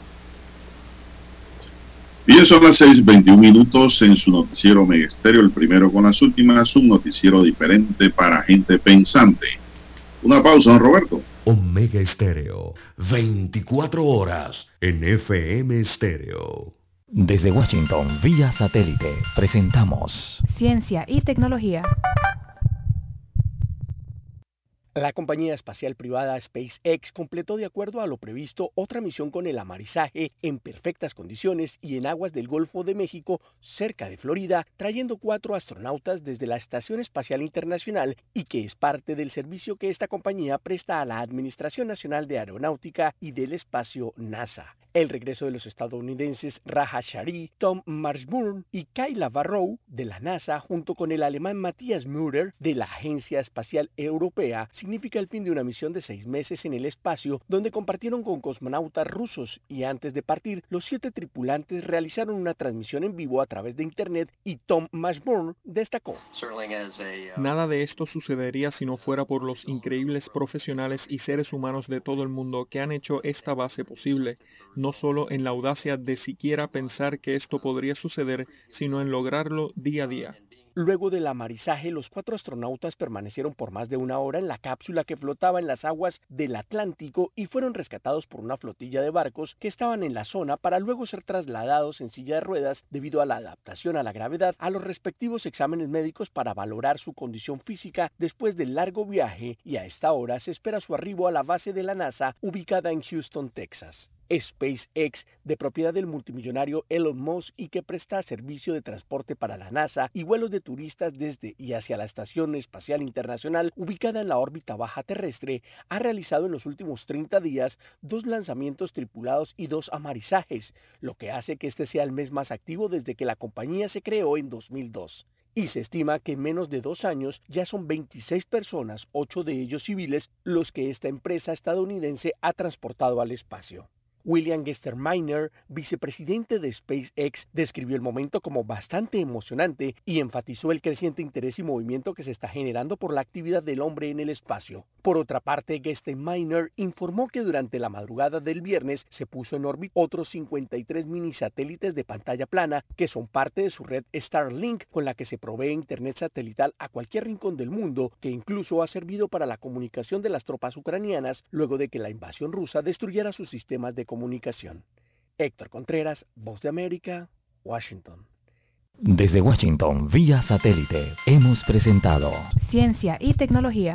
Bien, son las 6.21 minutos en su noticiero Megesterio, el primero con las últimas, un noticiero diferente para gente pensante. Una pausa, don Roberto. Omega Estéreo, 24 horas en FM Estéreo. Desde Washington, vía satélite, presentamos Ciencia y Tecnología. La compañía espacial privada SpaceX completó de acuerdo a lo previsto otra misión con el amarizaje en perfectas condiciones y en aguas del Golfo de México, cerca de Florida, trayendo cuatro astronautas desde la Estación Espacial Internacional y que es parte del servicio que esta compañía presta a la Administración Nacional de Aeronáutica y del Espacio NASA. El regreso de los estadounidenses Raja Shari, Tom Marshburn y Kayla Barrow de la NASA junto con el alemán Matthias Müller de la Agencia Espacial Europea significa el fin de una misión de seis meses en el espacio donde compartieron con cosmonautas rusos y antes de partir los siete tripulantes realizaron una transmisión en vivo a través de Internet y Tom Mashburn destacó. Nada de esto sucedería si no fuera por los increíbles profesionales y seres humanos de todo el mundo que han hecho esta base posible, no solo en la audacia de siquiera pensar que esto podría suceder, sino en lograrlo día a día. Luego del amarizaje, los cuatro astronautas permanecieron por más de una hora en la cápsula que flotaba en las aguas del Atlántico y fueron rescatados por una flotilla de barcos que estaban en la zona para luego ser trasladados en silla de ruedas debido a la adaptación a la gravedad a los respectivos exámenes médicos para valorar su condición física después del largo viaje y a esta hora se espera su arribo a la base de la NASA ubicada en Houston, Texas. SpaceX, de propiedad del multimillonario Elon Musk y que presta servicio de transporte para la NASA y vuelos de turistas desde y hacia la Estación Espacial Internacional ubicada en la órbita baja terrestre, ha realizado en los últimos 30 días dos lanzamientos tripulados y dos amarizajes, lo que hace que este sea el mes más activo desde que la compañía se creó en 2002 y se estima que en menos de dos años ya son 26 personas, ocho de ellos civiles, los que esta empresa estadounidense ha transportado al espacio. William Gesterminer, vicepresidente de SpaceX, describió el momento como bastante emocionante y enfatizó el creciente interés y movimiento que se está generando por la actividad del hombre en el espacio. Por otra parte, Gesterminer informó que durante la madrugada del viernes se puso en órbita otros 53 mini satélites de pantalla plana que son parte de su red Starlink con la que se provee internet satelital a cualquier rincón del mundo, que incluso ha servido para la comunicación de las tropas ucranianas luego de que la invasión rusa destruyera sus sistemas de comunicación comunicación. Héctor Contreras, Voz de América, Washington. Desde Washington, vía satélite, hemos presentado Ciencia y Tecnología.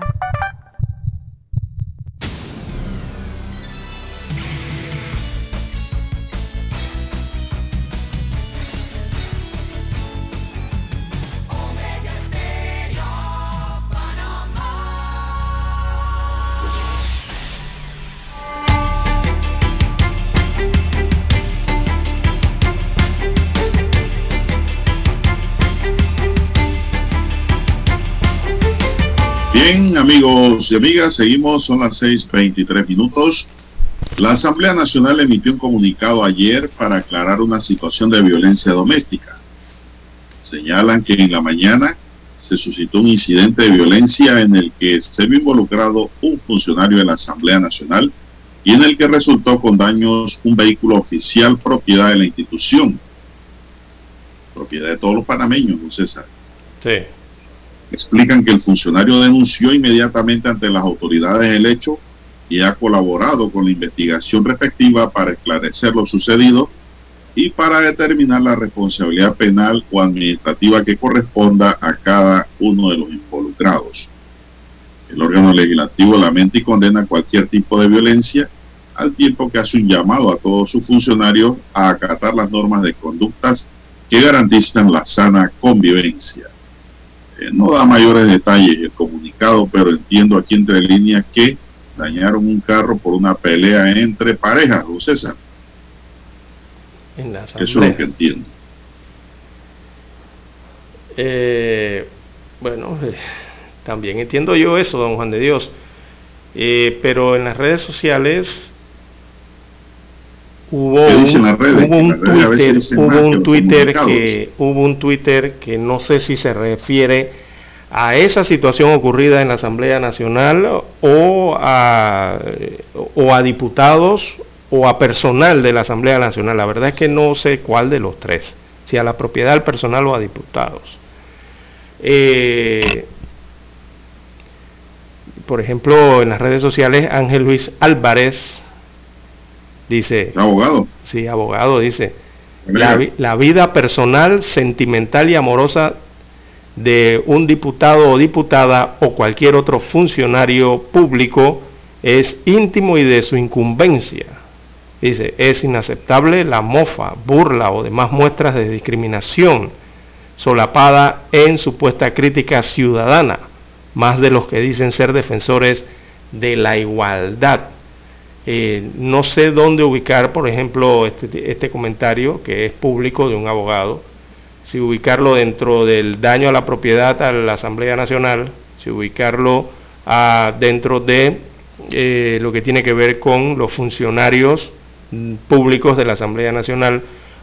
Bien, amigos y amigas, seguimos, son las 6.23 minutos. La Asamblea Nacional emitió un comunicado ayer para aclarar una situación de violencia doméstica. Señalan que en la mañana se suscitó un incidente de violencia en el que se vio involucrado un funcionario de la Asamblea Nacional y en el que resultó con daños un vehículo oficial propiedad de la institución. Propiedad de todos los panameños, ¿no, César? Sí. Explican que el funcionario denunció inmediatamente ante las autoridades el hecho y ha colaborado con la investigación respectiva para esclarecer lo sucedido y para determinar la responsabilidad penal o administrativa que corresponda a cada uno de los involucrados. El órgano legislativo lamenta y condena cualquier tipo de violencia al tiempo que hace un llamado a todos sus funcionarios a acatar las normas de conductas que garantizan la sana convivencia. Eh, no da mayores detalles el comunicado, pero entiendo aquí entre líneas que dañaron un carro por una pelea entre parejas, o César. Eso es lo que entiendo. Eh, bueno, eh, también entiendo yo eso, don Juan de Dios. Eh, pero en las redes sociales hubo un, Twitter, hubo un Twitter que hubo un Twitter que no sé si se refiere a esa situación ocurrida en la Asamblea Nacional o a, o a diputados o a personal de la Asamblea Nacional. La verdad es que no sé cuál de los tres, si a la propiedad, al personal o a diputados. Eh, por ejemplo, en las redes sociales, Ángel Luis Álvarez dice... abogado? Sí, abogado, dice. La, la, vida personal, sentimental y amorosa de un diputado o diputada o cualquier otro funcionario público es íntimo y de su incumbencia. Dice, es inaceptable la mofa, burla o demás muestras de discriminación solapada en supuesta crítica ciudadana, más de los que dicen ser defensores de la igualdad. Eh, no sé dónde ubicar, por ejemplo, este, este, comentario que es público de un abogado, si ubicarlo dentro del daño a la propiedad a la Asamblea Nacional, si ubicarlo ah, dentro de eh, lo que tiene que ver con los funcionarios públicos de la Asamblea Nacional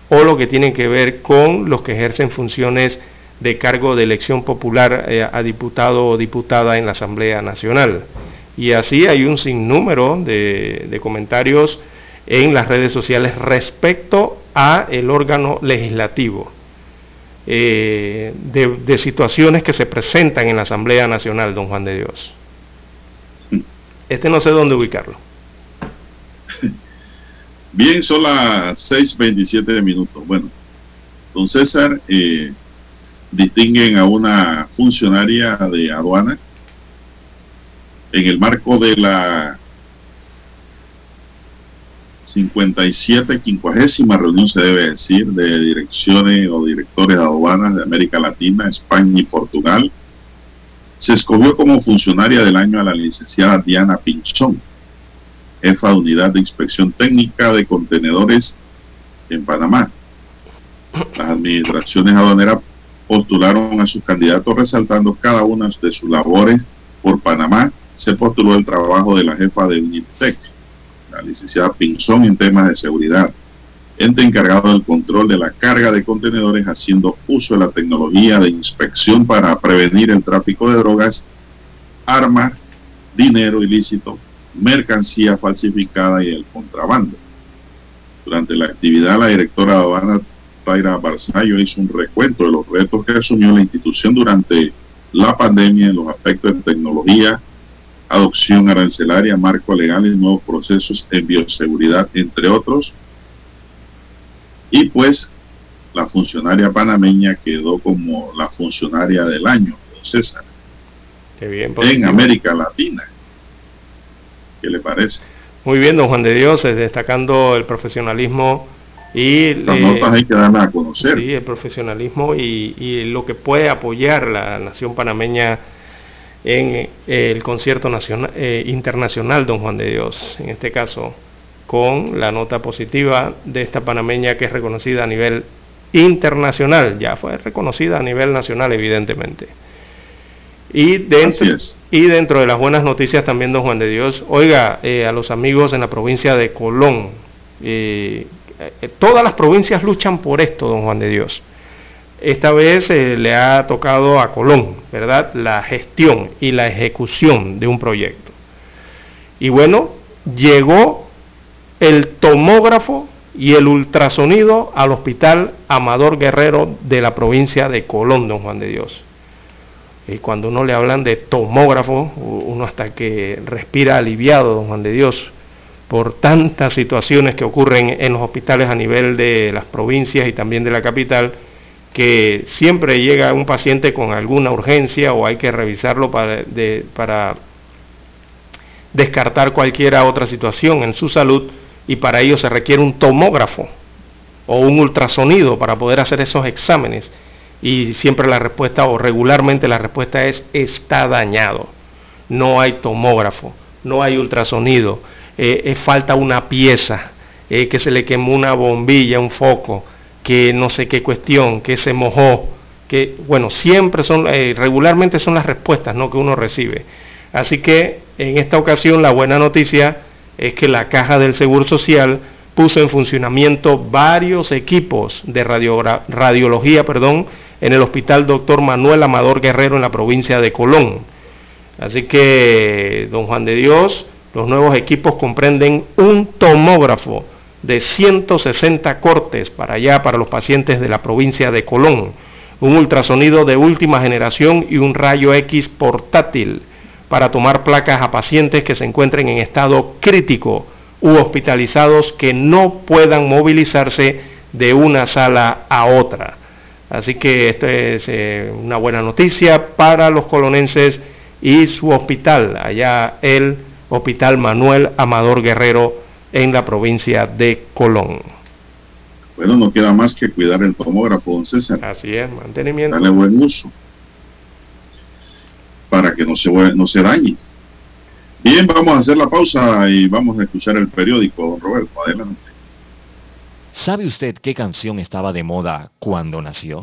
o lo que tienen que ver con los que ejercen funciones de cargo de elección popular eh, a diputado o diputada en la Asamblea Nacional. Y así hay un sinnúmero de, comentarios en las redes sociales respecto a el órgano legislativo, eh, de, de, situaciones que se presentan en la Asamblea Nacional, don Juan de Dios. Este no sé dónde ubicarlo. Bien, son las 6.27 minutos. Bueno, don César, eh, distinguen a una funcionaria de aduana en el marco de la 57 quincuagésima reunión se debe decir de direcciones o directores aduanas de América Latina, España y Portugal. Se escogió como funcionaria del año a la licenciada Diana Pinchón jefa de unidad de inspección técnica de contenedores en Panamá. Las administraciones aduaneras postularon a sus candidatos resaltando cada una de sus labores por Panamá. Se postuló el trabajo de la jefa de Unitec, la licenciada Pinzón, en temas de seguridad, ente encargado del control de la carga de contenedores haciendo uso de la tecnología de inspección para prevenir el tráfico de drogas, armas, dinero ilícito, mercancía falsificada y el contrabando. Durante la actividad, la directora de Taira Barzallo hizo un recuento de los retos que asumió la institución durante la pandemia en los aspectos de tecnología, adopción arancelaria, marco legal y nuevos procesos en bioseguridad, entre otros. Y pues la funcionaria panameña quedó como la funcionaria del año, César, en América Latina. ¿Qué le parece? Muy bien, don Juan de Dios, eh, destacando el profesionalismo y... Las notas hay que darme a conocer. Sí, el profesionalismo y, lo que puede apoyar la nación panameña en eh, el concierto nacional, eh, internacional, don Juan de Dios, en este caso, con la nota positiva de esta panameña que es reconocida a nivel internacional, ya fue reconocida a nivel nacional, evidentemente. Y dentro, y dentro de las buenas noticias también, don Juan de Dios, oiga, eh, a los amigos en la provincia de Colón, eh, todas las provincias luchan por esto, don Juan de Dios. Esta vez le ha tocado a Colón, ¿verdad? La gestión y la ejecución de un proyecto. Y bueno, llegó el tomógrafo y el ultrasonido al Hospital Amador Guerrero de la provincia de Colón, don Juan de Dios Eh, cuando no le hablan de tomógrafo, uno hasta que respira aliviado, don Juan de Dios, por tantas situaciones que ocurren en los hospitales a nivel de las provincias y también de la capital, que siempre llega un paciente con alguna urgencia o hay que revisarlo para, descartar cualquier otra situación en su salud y para ello se requiere un tomógrafo o un ultrasonido para poder hacer esos exámenes y siempre la respuesta o regularmente la respuesta es está dañado. No hay tomógrafo, no hay ultrasonido, eh, falta una pieza, eh, que se le quemó una bombilla, un foco, que no sé qué cuestión, que se mojó, que bueno, siempre son, eh, regularmente son las respuestas ¿no? que uno recibe. Así que en esta ocasión la buena noticia es que la caja del Seguro Social puso en funcionamiento varios equipos de radiología perdón, en el Hospital Dr. Manuel Amador Guerrero en la provincia de Colón. Así que, don Juan de Dios, los nuevos equipos comprenden un tomógrafo de 160 cortes para allá, para los pacientes de la provincia de Colón, un ultrasonido de última generación y un rayo X portátil para tomar placas a pacientes que se encuentren en estado crítico u hospitalizados que no puedan movilizarse de una sala a otra. Así que esto es eh, una buena noticia para los colonenses y su hospital, allá el Hospital Manuel Amador Guerrero en la provincia de Colón. Bueno, no queda más que cuidar el tomógrafo, don César. Así es, mantenimiento. Darle buen uso para que no se, no se dañe. Bien, vamos a hacer la pausa y vamos a escuchar el periódico, don Roberto. Adelante. ¿Sabe usted qué canción estaba de moda cuando nació?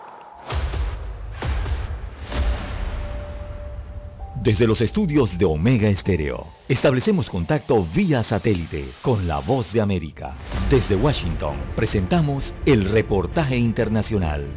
Desde los estudios de Omega Estéreo, establecemos contacto vía satélite con la voz de América. Desde Washington, presentamos el reportaje internacional.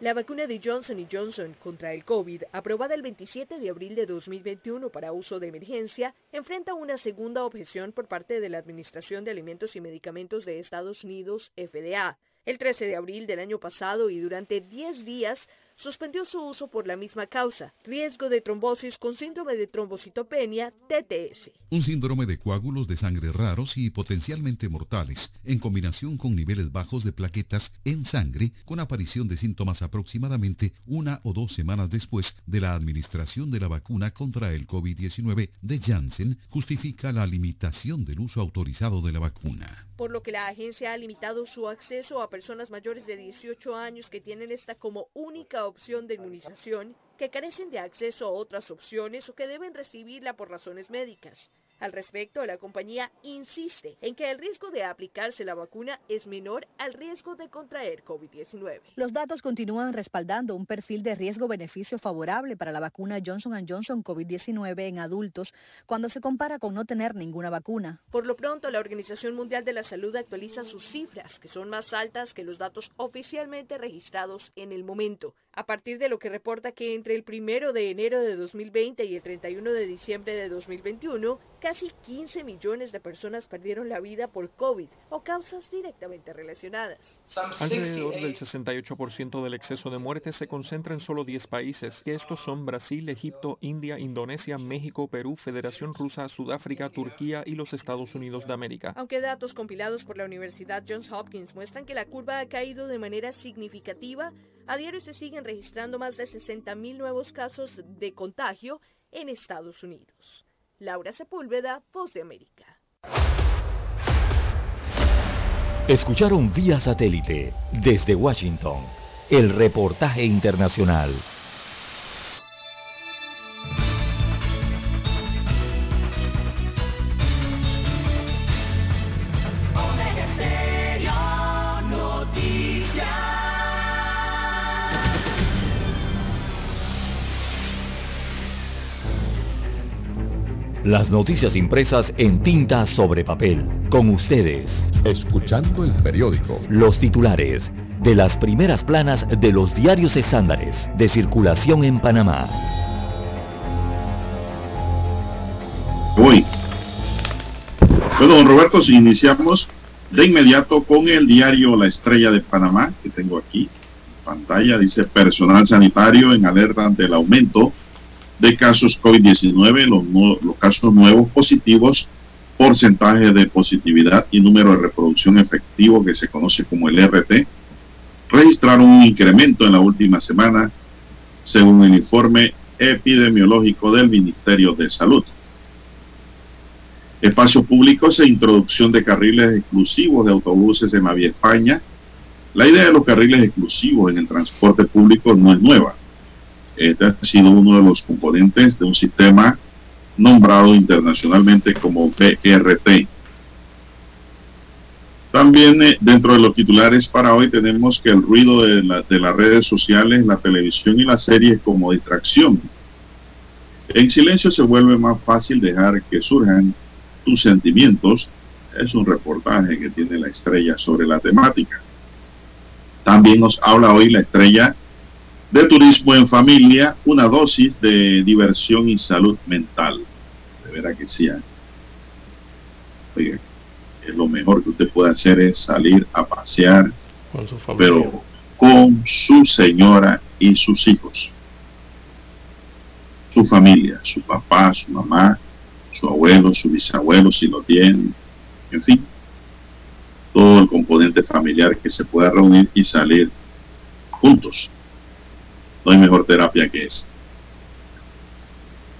La vacuna de Johnson Johnson contra el COVID, aprobada el 27 de abril de 2021 para uso de emergencia, enfrenta una segunda objeción por parte de la Administración de Alimentos y Medicamentos de Estados Unidos, FDA. El 13 de abril del año pasado y durante 10 días suspendió su uso por la misma causa, riesgo de trombosis con síndrome de trombocitopenia, TTS. Un síndrome de coágulos de sangre raros y potencialmente mortales, en combinación con niveles bajos de plaquetas en sangre, con aparición de síntomas aproximadamente una o dos semanas después de la administración de la vacuna contra el COVID-19 de Janssen, justifica la limitación del uso autorizado de la vacuna. Por lo que la agencia ha limitado su acceso a personas mayores de 18 años que tienen esta como única opción de inmunización, que carecen de acceso a otras opciones o que deben recibirla por razones médicas. Al respecto, la compañía insiste en que el riesgo de aplicarse la vacuna es menor al riesgo de contraer COVID-19. Los datos continúan respaldando un perfil de riesgo-beneficio favorable para la vacuna Johnson Johnson COVID-19 en adultos cuando se compara con no tener ninguna vacuna. Por lo pronto, la Organización Mundial de la Salud actualiza sus cifras, que son más altas que los datos oficialmente registrados en el momento, a partir de lo que reporta que entre el 1 de enero de 2020 y el 31 de diciembre de 2021, casi 15 millones de personas perdieron la vida por COVID o causas directamente relacionadas. Alrededor del 68% del exceso de muertes se concentra en solo 10 países, que estos son Brasil, Egipto, India, Indonesia, México, Perú, Federación Rusa, Sudáfrica, Turquía y los Estados Unidos de América. Aunque datos compilados por la Universidad Johns Hopkins muestran que la curva ha caído de manera significativa, a diario se siguen registrando más de 60.000 nuevos casos de contagio en Estados Unidos. Laura Sepúlveda, Voz de América. Escucharon vía satélite desde Washington el reportaje internacional. Las noticias impresas en tinta sobre papel. Con ustedes. Escuchando el periódico. Los titulares de las primeras planas de los diarios estándares de circulación en Panamá. Hoy. Bueno, don Roberto, si iniciamos de inmediato con el diario La Estrella de Panamá, que tengo aquí en pantalla, dice personal sanitario en alerta ante el aumento de casos COVID-19, los, casos nuevos positivos, porcentaje de positividad y número de reproducción efectivo que se conoce como el RT, registraron un incremento en la última semana, según el informe epidemiológico del Ministerio de Salud. Espacios públicos e introducción de carriles exclusivos de autobuses en la Vía España. La idea de los carriles exclusivos en el transporte público no es nueva. Este ha sido uno de los componentes de un sistema nombrado internacionalmente como BRT. También eh, dentro de los titulares para hoy tenemos que el ruido de, la, de las redes sociales, la televisión y las series como distracción. En silencio se vuelve más fácil dejar que surjan tus sentimientos. Es un reportaje que tiene la estrella sobre la temática. También nos habla hoy la estrella de turismo en familia, una dosis de diversión y salud mental. De veras que sí. Oiga, es lo mejor que usted puede hacer es salir a pasear, con su familia. pero con su señora y sus hijos. Su familia, su papá, su mamá, su abuelo, su bisabuelo, si lo tienen, en fin, todo el componente familiar que se pueda reunir y salir juntos. No hay mejor terapia que esa.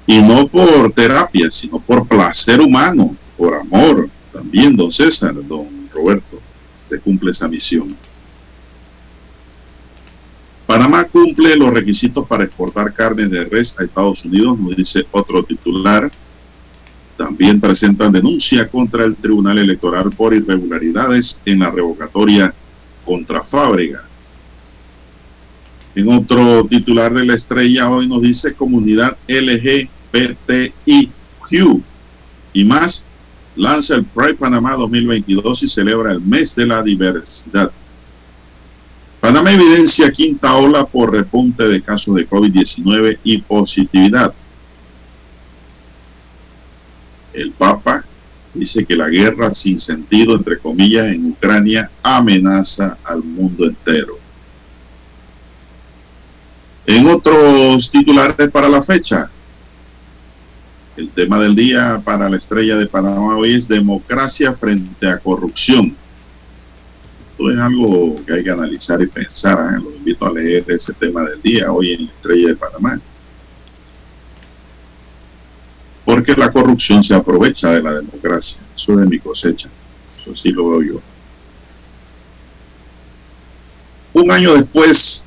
Y no por terapia, sino por placer humano, por amor. También, don César, don Roberto, se cumple esa misión. Panamá cumple los requisitos para exportar carne de res a Estados Unidos, nos dice otro titular. También presentan denuncia contra el Tribunal Electoral por irregularidades en la revocatoria contra Fábrega. En otro titular de la estrella hoy nos dice comunidad LGBTIQ y más lanza el Pride Panamá 2022 y celebra el mes de la diversidad. Panamá evidencia quinta ola por repunte de casos de COVID-19 y positividad. El Papa dice que la guerra sin sentido, entre comillas, en Ucrania amenaza al mundo entero. En otros titulares para la fecha, el tema del día para la estrella de Panamá hoy es democracia frente a corrupción. Esto es algo que hay que analizar y pensar. ¿eh? Los invito a leer ese tema del día hoy en la estrella de Panamá. Porque la corrupción se aprovecha de la democracia. Eso es de mi cosecha. Eso sí lo veo yo. Un año después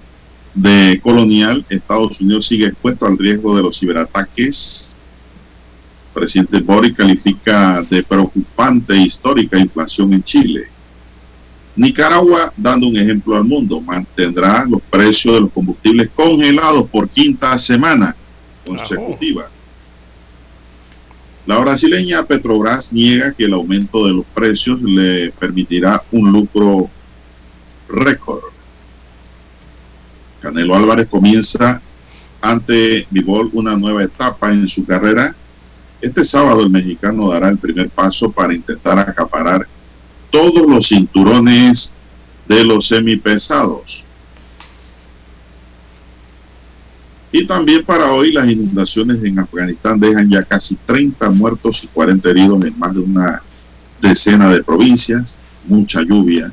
de colonial, Estados Unidos sigue expuesto al riesgo de los ciberataques. El presidente Boric califica de preocupante e histórica inflación en Chile. Nicaragua, dando un ejemplo al mundo, mantendrá los precios de los combustibles congelados por quinta semana consecutiva. La brasileña Petrobras niega que el aumento de los precios le permitirá un lucro récord. Canelo Álvarez comienza ante Vivol una nueva etapa en su carrera. Este sábado el mexicano dará el primer paso para intentar acaparar todos los cinturones de los semipesados. Y también para hoy las inundaciones en Afganistán dejan ya casi 30 muertos y 40 heridos en más de una decena de provincias, mucha lluvia.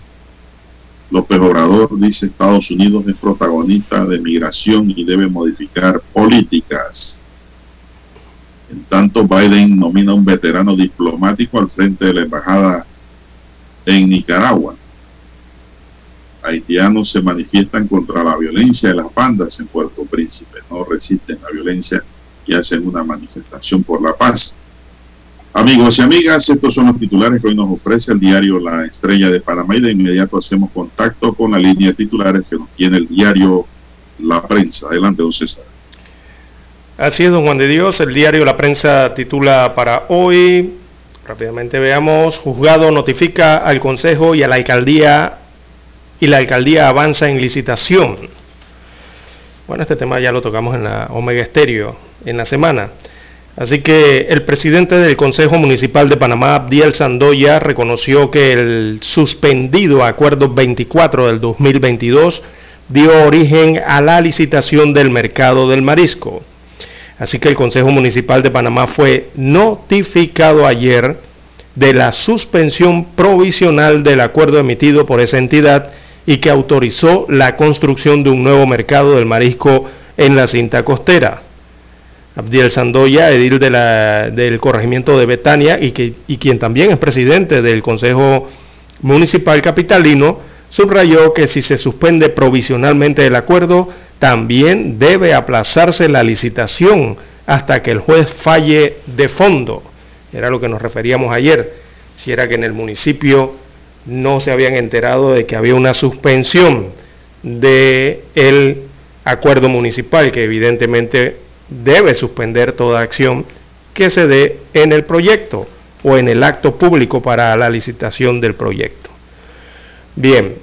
López Obrador dice Estados Unidos es protagonista de migración y debe modificar políticas. En tanto, Biden nomina a un veterano diplomático al frente de la embajada en Nicaragua. Haitianos se manifiestan contra la violencia de las bandas en Puerto Príncipe, no resisten la violencia y hacen una manifestación por la paz. Amigos y amigas, estos son los titulares que hoy nos ofrece el diario La Estrella de Panamá y de inmediato hacemos contacto con la línea de titulares que nos tiene el diario La Prensa. Adelante, don César. Así es, don Juan de Dios. El diario La Prensa titula para hoy, rápidamente veamos, juzgado notifica al Consejo y a la Alcaldía y la Alcaldía avanza en licitación. Bueno, este tema ya lo tocamos en la Omega Estéreo en la semana. Así que el presidente del Consejo Municipal de Panamá, Abdiel Sandoya, reconoció que el suspendido Acuerdo 24 del 2022 dio origen a la licitación del mercado del marisco. Así que el Consejo Municipal de Panamá fue notificado ayer de la suspensión provisional del acuerdo emitido por esa entidad y que autorizó la construcción de un nuevo mercado del marisco en la cinta costera. Abdiel Sandoya, edil del corregimiento de Betania y, quien también es presidente del Consejo Municipal Capitalino, subrayó que si se suspende provisionalmente el acuerdo, también debe aplazarse la licitación hasta que el juez falle de fondo. Era lo que nos referíamos ayer, si era que en el municipio no se habían enterado de que había una suspensión del el acuerdo municipal, que evidentemente debe suspender toda acción que se dé en el proyecto o en el acto público para la licitación del proyecto. Bien,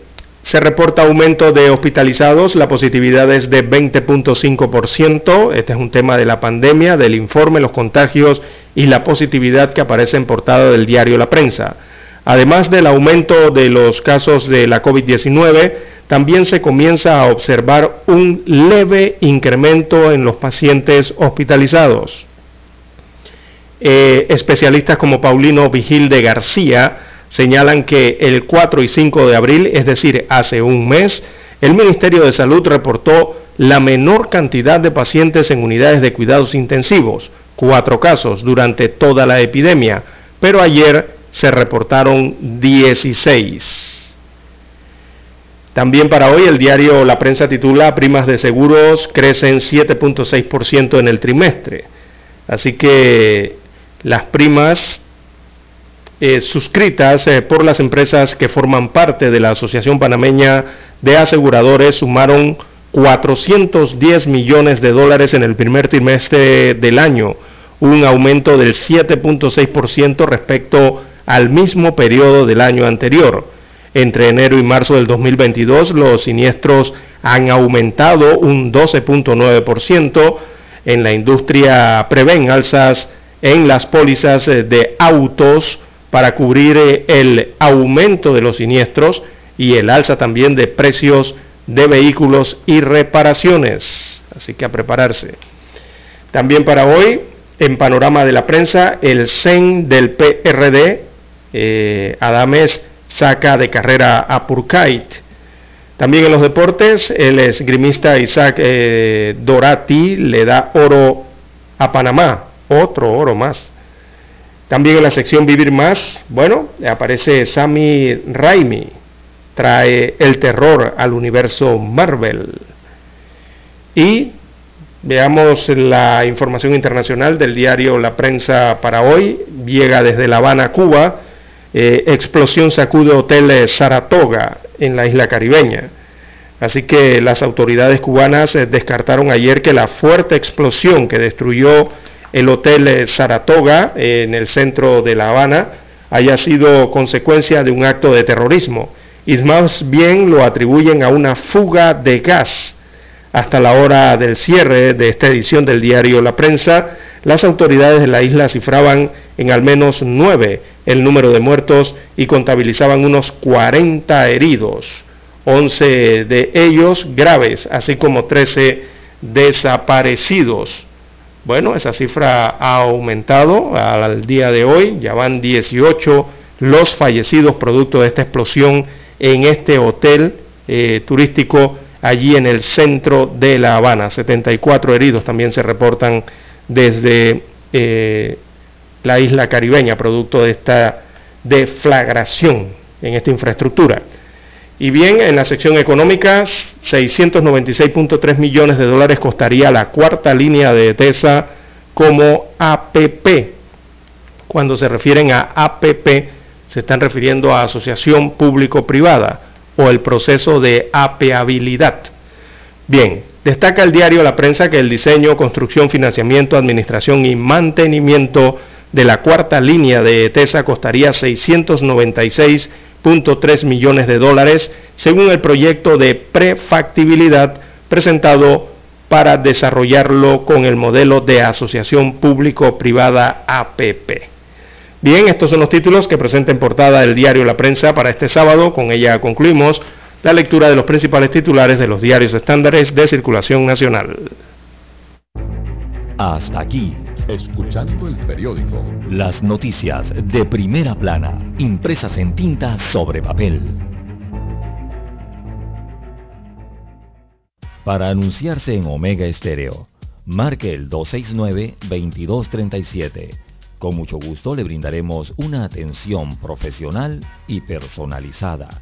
se reporta aumento de hospitalizados, la positividad es de 20.5%. Este es un tema de la pandemia, del informe, los contagios y la positividad que aparece en portada del diario La Prensa. Además del aumento de los casos de la COVID-19, también se comienza a observar un leve incremento en los pacientes hospitalizados. Eh, especialistas como Paulino Vigil de García señalan que el 4 y 5 de abril, es decir, hace un mes, el Ministerio de Salud reportó la menor cantidad de pacientes en unidades de cuidados intensivos, cuatro casos durante toda la epidemia, pero ayer se reportaron 16. También para hoy el diario La Prensa titula Primas de seguros crecen 7.6% en el trimestre. Así que las primas eh, suscritas eh, por las empresas que forman parte de la Asociación Panameña de Aseguradores sumaron 410 millones de dólares en el primer trimestre del año, un aumento del 7.6% respecto al mismo periodo del año anterior. Entre enero y marzo del 2022 los siniestros han aumentado un 12.9%. En la industria prevén alzas en las pólizas eh, de autos para cubrir eh, el aumento de los siniestros y el alza también de precios de vehículos y reparaciones. Así que a prepararse. También para hoy, en panorama de la prensa, el CEN del PRD, eh, Adames saca de carrera a Purkait. También en los deportes, el esgrimista Isaac eh, Dorati le da oro a Panamá, otro oro más. También en la sección Vivir Más, bueno, aparece Sammy Raimi, trae el terror al universo Marvel. Y veamos la información internacional del diario La Prensa para hoy, llega desde La Habana, Cuba, eh, explosión sacude hotel Saratoga en la isla caribeña. Así que las autoridades cubanas eh, descartaron ayer que la fuerte explosión que destruyó el Hotel eh, Saratoga en el centro de La Habana haya sido consecuencia de un acto de terrorismo y más bien lo atribuyen a una fuga de gas. Hasta la hora del cierre de esta edición del diario La Prensa, las autoridades de la isla cifraban en al menos nueve el número de muertos y contabilizaban unos 40 heridos, 11 de ellos graves, así como 13 desaparecidos. Bueno, esa cifra ha aumentado al día de hoy, ya van 18 los fallecidos producto de esta explosión en este hotel eh, turístico allí en el centro de La Habana. 74 heridos también se reportan desde eh, la isla caribeña, producto de esta deflagración en esta infraestructura. Y bien, en la sección económica, 696.3 millones de dólares costaría la cuarta línea de TESA como APP. Cuando se refieren a APP, se están refiriendo a asociación público-privada o el proceso de apeabilidad. Bien, destaca el diario La Prensa que el diseño, construcción, financiamiento, administración y mantenimiento de la cuarta línea de ETESA costaría 696.3 millones de dólares, según el proyecto de prefactibilidad presentado para desarrollarlo con el modelo de asociación público-privada APP. Bien, estos son los títulos que presenta en portada el diario La Prensa para este sábado. Con ella concluimos la lectura de los principales titulares de los diarios estándares de circulación nacional. Hasta aquí, escuchando el periódico. Las noticias de primera plana, impresas en tinta sobre papel. Para anunciarse en Omega Estéreo, marque el 269-2237. Con mucho gusto le brindaremos una atención profesional y personalizada.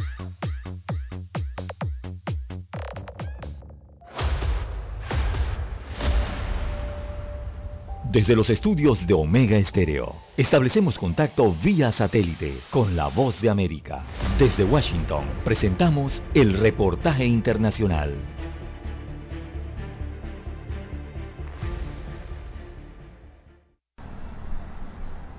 Desde los estudios de Omega Estéreo, establecemos contacto vía satélite con la voz de América. Desde Washington, presentamos el reportaje internacional.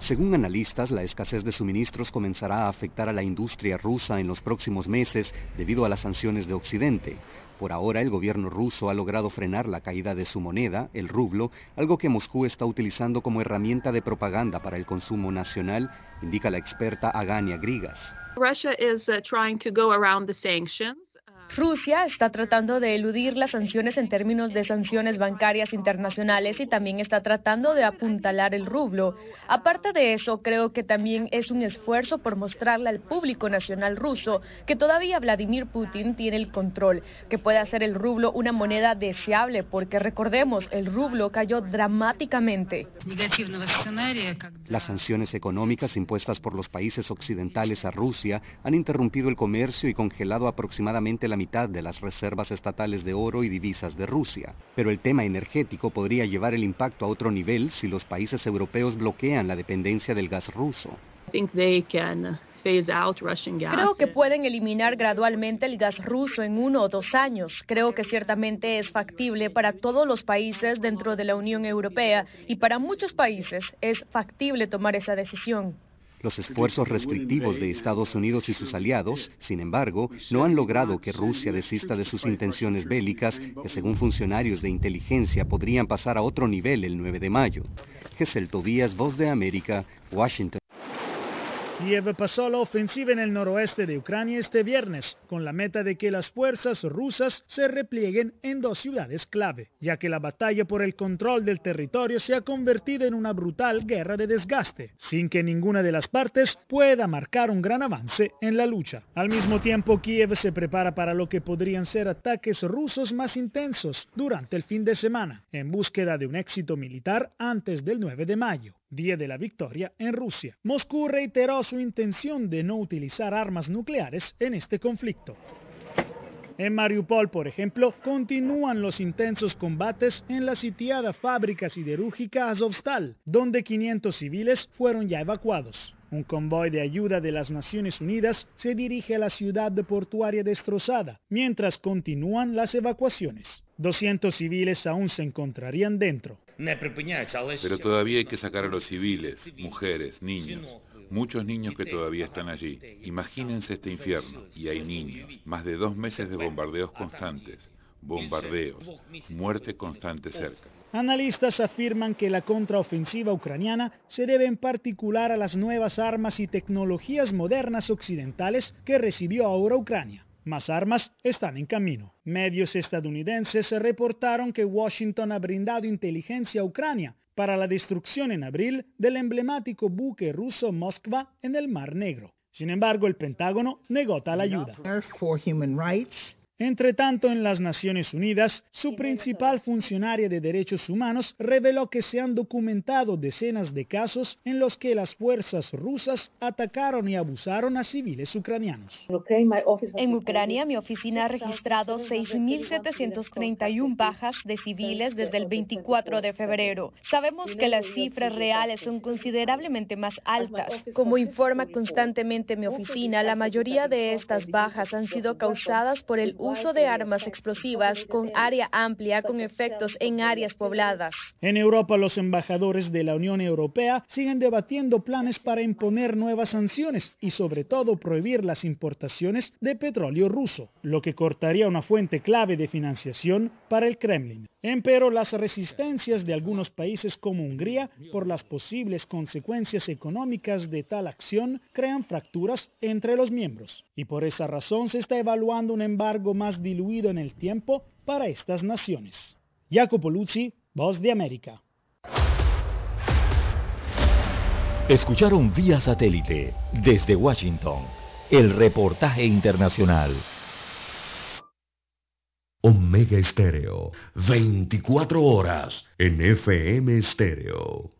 Según analistas, la escasez de suministros comenzará a afectar a la industria rusa en los próximos meses debido a las sanciones de Occidente. Por ahora, el gobierno ruso ha logrado frenar la caída de su moneda, el rublo, algo que Moscú está utilizando como herramienta de propaganda para el consumo nacional, indica la experta Agania Grigas. Russia uh. Rusia está tratando de eludir las sanciones en términos de sanciones bancarias internacionales y también está tratando de apuntalar el rublo. Aparte de eso, creo que también es un esfuerzo por mostrarle al público nacional ruso que todavía Vladimir Putin tiene el control, que puede hacer el rublo una moneda deseable, porque recordemos, el rublo cayó dramáticamente. Las sanciones económicas impuestas por los países occidentales a Rusia han interrumpido el comercio y congelado aproximadamente la mitad de las reservas estatales de oro y divisas de Rusia. Pero el tema energético podría llevar el impacto a otro nivel si los países europeos bloquean la dependencia del gas ruso. Creo que pueden eliminar gradualmente el gas ruso en uno o dos años. Creo que ciertamente es factible para todos los países dentro de la Unión Europea y para muchos países es factible tomar esa decisión. Los esfuerzos restrictivos de Estados Unidos y sus aliados, sin embargo, no han logrado que Rusia desista de sus intenciones bélicas, que según funcionarios de inteligencia podrían pasar a otro nivel el 9 de mayo. Gesell Tobías, Voz de América, Washington. Kiev pasó la ofensiva en el noroeste de Ucrania este viernes, con la meta de que las fuerzas rusas se replieguen en dos ciudades clave, ya que la batalla por el control del territorio se ha convertido en una brutal guerra de desgaste, sin que ninguna de las partes pueda marcar un gran avance en la lucha. Al mismo tiempo, Kiev se prepara para lo que podrían ser ataques rusos más intensos durante el fin de semana, en búsqueda de un éxito militar antes del 9 de mayo día de la victoria en Rusia. Moscú reiteró su intención de no utilizar armas nucleares en este conflicto. En Mariupol, por ejemplo, continúan los intensos combates en la sitiada fábrica siderúrgica Azovstal, donde 500 civiles fueron ya evacuados. Un convoy de ayuda de las Naciones Unidas se dirige a la ciudad portuaria destrozada, mientras continúan las evacuaciones. 200 civiles aún se encontrarían dentro. Pero todavía hay que sacar a los civiles, mujeres, niños. Muchos niños que todavía están allí. Imagínense este infierno. Y hay niños. Más de dos meses de bombardeos constantes. Bombardeos. Muerte constante cerca. Analistas afirman que la contraofensiva ucraniana se debe en particular a las nuevas armas y tecnologías modernas occidentales que recibió ahora Ucrania. Más armas están en camino. Medios estadounidenses reportaron que Washington ha brindado inteligencia a Ucrania para la destrucción en abril del emblemático buque ruso Moskva en el Mar Negro. Sin embargo, el Pentágono negó tal ayuda. Tanto, en las Naciones Unidas, su principal funcionaria de derechos humanos reveló que se han documentado decenas de casos en los que las fuerzas rusas atacaron y abusaron a civiles ucranianos. En Ucrania, mi oficina ha registrado 6.731 bajas de civiles desde el 24 de febrero. Sabemos que las cifras reales son considerablemente más altas. Como informa constantemente mi oficina, la mayoría de estas bajas han sido causadas por el uso de armas explosivas con área amplia con efectos en áreas pobladas. En Europa, los embajadores de la Unión Europea siguen debatiendo planes para imponer nuevas sanciones y sobre todo prohibir las importaciones de petróleo ruso, lo que cortaría una fuente clave de financiación para el Kremlin. Empero las resistencias de algunos países como Hungría por las posibles consecuencias económicas de tal acción crean fracturas entre los miembros. Y por esa razón se está evaluando un embargo más diluido en el tiempo para estas naciones. Jacopo Luzzi, Voz de América. Escucharon vía satélite desde Washington el reportaje internacional. Omega Estéreo, 24 horas en FM Estéreo.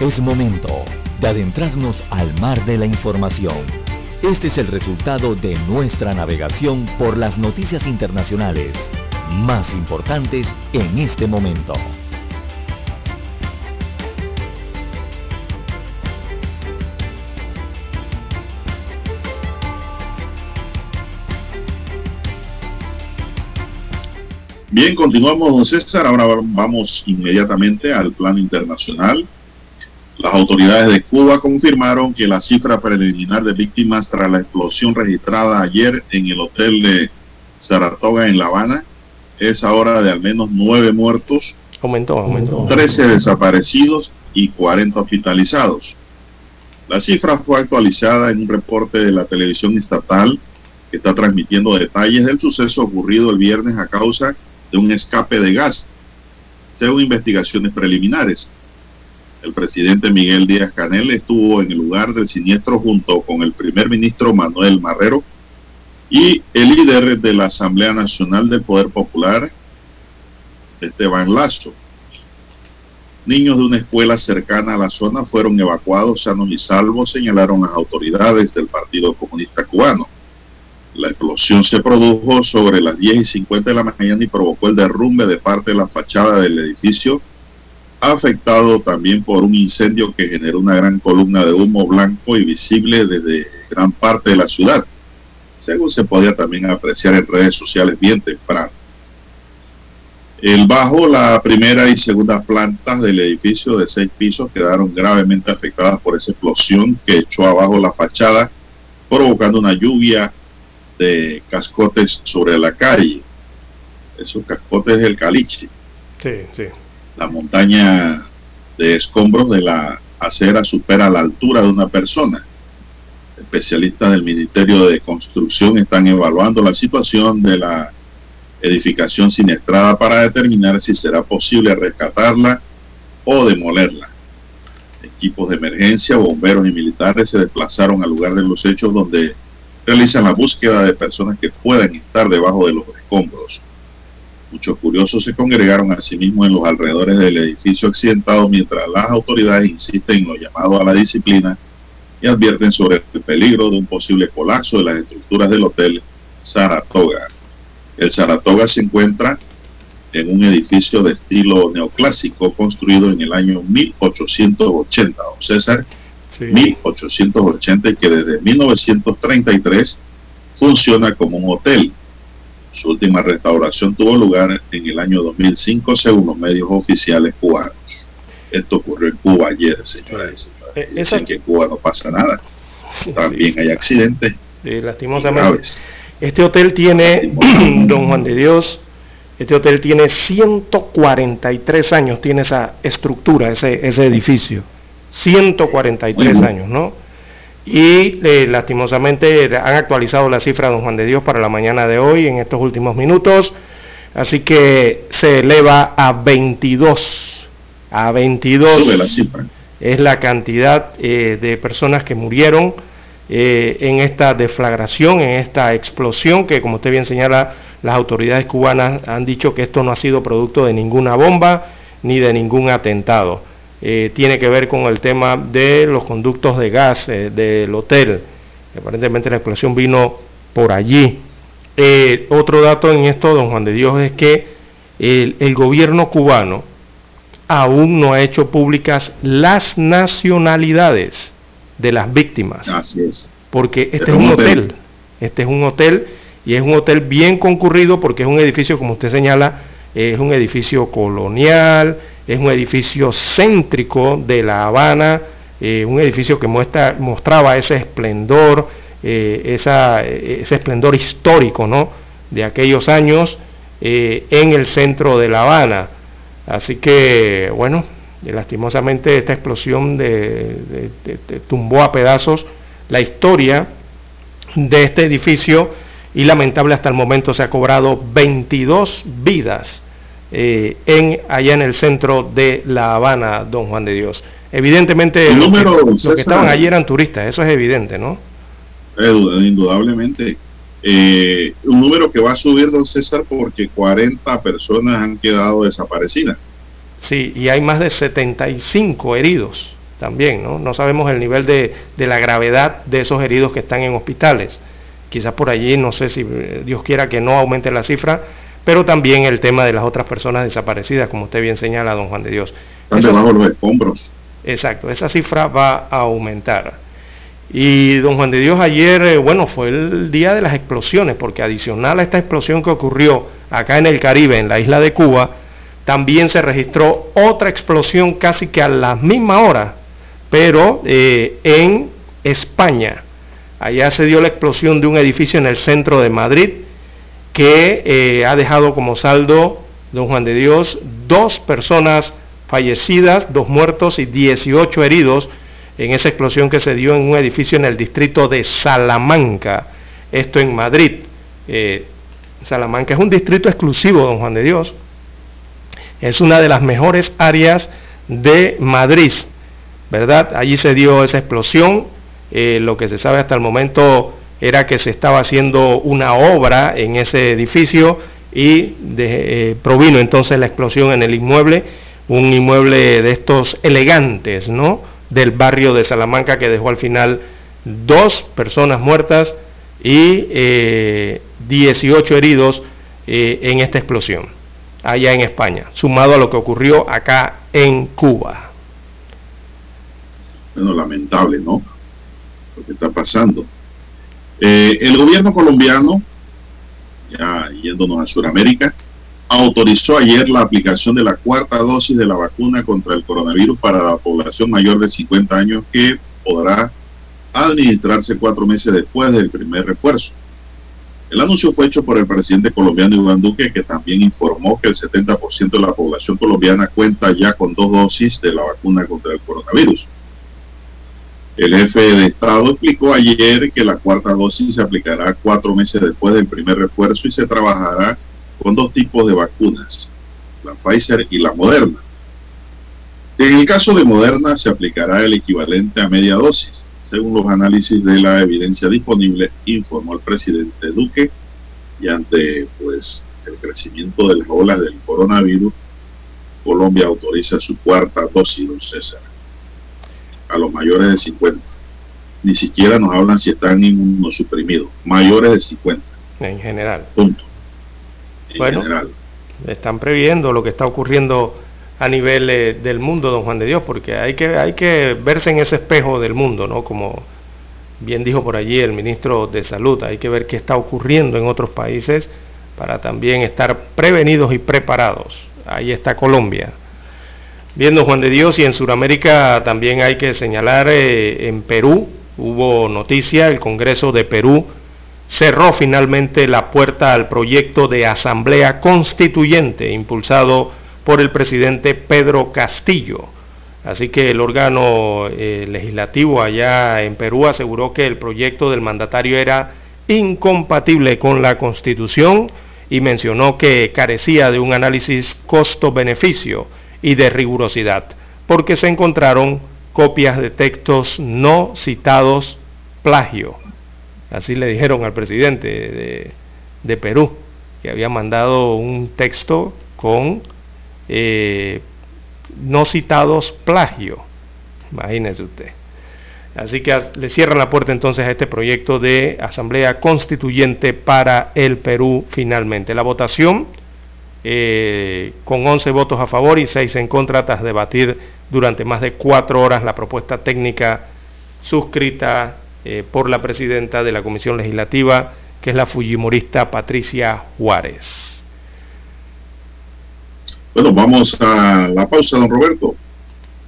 Es momento de adentrarnos al mar de la información. Este es el resultado de nuestra navegación por las noticias internacionales más importantes en este momento. Bien, continuamos, don César. Ahora vamos inmediatamente al plano internacional. Las autoridades de Cuba confirmaron que la cifra preliminar de víctimas tras la explosión registrada ayer en el hotel de Saratoga en La Habana es ahora de al menos nueve muertos, aumentó, aumentó. 13 desaparecidos y 40 hospitalizados. La cifra fue actualizada en un reporte de la televisión estatal que está transmitiendo detalles del suceso ocurrido el viernes a causa de un escape de gas, según investigaciones preliminares. El presidente Miguel Díaz Canel estuvo en el lugar del siniestro junto con el primer ministro Manuel Marrero y el líder de la Asamblea Nacional del Poder Popular, Esteban Lazo. Niños de una escuela cercana a la zona fueron evacuados sanos y salvos, señalaron las autoridades del Partido Comunista Cubano. La explosión se produjo sobre las 10 y 50 de la mañana y provocó el derrumbe de parte de la fachada del edificio, afectado también por un incendio que generó una gran columna de humo blanco y visible desde gran parte de la ciudad, según se podía también apreciar en redes sociales bien temprano. El bajo, la primera y segunda plantas del edificio de seis pisos quedaron gravemente afectadas por esa explosión que echó abajo la fachada, provocando una lluvia de cascotes sobre la calle. Esos cascotes del caliche. Sí, sí. La montaña de escombros de la acera supera la altura de una persona. Especialistas del Ministerio de Construcción están evaluando la situación de la edificación siniestrada para determinar si será posible rescatarla o demolerla. Equipos de emergencia, bomberos y militares se desplazaron al lugar de los hechos donde realizan la búsqueda de personas que puedan estar debajo de los escombros. Muchos curiosos se congregaron asimismo en los alrededores del edificio accidentado mientras las autoridades insisten en lo llamado a la disciplina y advierten sobre el peligro de un posible colapso de las estructuras del hotel Saratoga. El Saratoga se encuentra en un edificio de estilo neoclásico construido en el año 1880. Don César, 1880 y que desde 1933 funciona como un hotel. Su última restauración tuvo lugar en el año 2005 según los medios oficiales cubanos. Esto ocurrió en Cuba ayer, señores. Dicen que en Cuba no pasa nada. También hay accidentes. lastimosamente. Este hotel tiene, don Juan de Dios, este hotel tiene 143 años, tiene esa estructura, ese, ese edificio. 143 años, ¿no? Y eh, lastimosamente han actualizado la cifra de don Juan de Dios para la mañana de hoy en estos últimos minutos. Así que se eleva a 22. A 22 Sube la cifra. es la cantidad eh, de personas que murieron eh, en esta deflagración, en esta explosión que como usted bien señala, las autoridades cubanas han dicho que esto no ha sido producto de ninguna bomba ni de ningún atentado. Eh, tiene que ver con el tema de los conductos de gas eh, del hotel. Aparentemente la explosión vino por allí. otro dato en esto, don Juan de Dios, es que el, el gobierno cubano aún no ha hecho públicas las nacionalidades de las víctimas. Así es. Porque este es, un hotel. Este es un hotel y es un hotel bien concurrido porque es un edificio, como usted señala, es un edificio colonial, es un edificio céntrico de La Habana, eh, un edificio que muestra, mostraba ese esplendor, eh, esa, ese esplendor histórico ¿no? de aquellos años eh, en el centro de La Habana. Así que, bueno, lastimosamente esta explosión de, tumbó a pedazos la historia de este edificio y lamentable hasta el momento se ha cobrado 22 vidas eh, en, allá en el centro de La Habana, don Juan de Dios. Evidentemente los que, estaban allí eran turistas, eso es evidente, ¿no? Indudablemente. Eh, un número que va a subir, don César, porque 40 personas han quedado desaparecidas. Sí, y hay más de 75 heridos también, ¿no? No sabemos el nivel de, la gravedad de esos heridos que están en hospitales. Quizás por allí, no sé si eh, Dios quiera que no aumente la cifra, pero también el tema de las otras personas desaparecidas, como usted bien señala, don Juan de Dios. Están debajo los escombros. Exacto, esa cifra va a aumentar. Y don Juan de Dios ayer, eh, bueno, fue el día de las explosiones, porque adicional a esta explosión que ocurrió acá en el Caribe, en la isla de Cuba, también se registró otra explosión casi que a la misma hora, pero eh, en España. Allá se dio la explosión de un edificio en el centro de Madrid que eh, ha dejado como saldo, don Juan de Dios, dos personas fallecidas, dos muertos y 18 heridos en esa explosión que se dio en un edificio en el distrito de Salamanca, esto en Madrid. Eh, Salamanca es un distrito exclusivo, don Juan de Dios, es una de las mejores áreas de Madrid, ¿verdad? Allí se dio esa explosión, eh, lo que se sabe hasta el momento era que se estaba haciendo una obra en ese edificio y eh, provino entonces la explosión en el inmueble, un inmueble de estos elegantes, ¿no? Del barrio de Salamanca que dejó al final dos personas muertas y 18 eh, heridos en esta explosión allá en España, sumado a lo que ocurrió acá en Cuba. Bueno, lamentable, ¿no? Lo que está pasando. Eh, el gobierno colombiano, ya yéndonos a Sudamérica, autorizó ayer la aplicación de la cuarta dosis de la vacuna contra el coronavirus para la población mayor de 50 años que podrá administrarse cuatro meses después del primer refuerzo. El anuncio fue hecho por el presidente colombiano Iván Duque, que también informó que el 70% de la población colombiana cuenta ya con dos dosis de la vacuna contra el coronavirus. El jefe de Estado explicó ayer que la cuarta dosis se aplicará cuatro meses después del primer refuerzo y se trabajará con dos tipos de vacunas, la Pfizer y la Moderna. En el caso de Moderna se aplicará el equivalente a media dosis según los análisis de la evidencia disponible, informó el presidente Duque, y ante pues el crecimiento de las olas del coronavirus, Colombia autoriza su cuarta dosis, don César, a los mayores de 50. Ni siquiera nos hablan si están inmunosuprimidos, mayores de 50. En general. Punto. En bueno, general. están previendo lo que está ocurriendo a nivel eh, del mundo, don Juan de Dios, porque hay que, hay que verse en ese espejo del mundo, ¿no? Como bien dijo por allí el ministro de Salud, hay que ver qué está ocurriendo en otros países para también estar prevenidos y preparados. Ahí está Colombia. Bien, don Juan de Dios, y en Sudamérica también hay que señalar, eh, en Perú hubo noticia, el Congreso de Perú cerró finalmente la puerta al proyecto de asamblea constituyente impulsado por el presidente Pedro Castillo. Así que el órgano eh, legislativo allá en Perú aseguró que el proyecto del mandatario era incompatible con la constitución y mencionó que carecía de un análisis costo-beneficio y de rigurosidad, porque se encontraron copias de textos no citados plagio. Así le dijeron al presidente de, Perú, que había mandado un texto con eh, no citados plagio. Imagínese usted. Así que le cierran la puerta entonces a este proyecto de Asamblea Constituyente para el Perú finalmente. La votación, eh, con 11 votos a favor y 6 en contra, tras debatir durante más de cuatro horas la propuesta técnica suscrita eh, por la presidenta de la Comisión Legislativa, que es la fujimorista Patricia Juárez. Bueno, vamos a la pausa, don Roberto,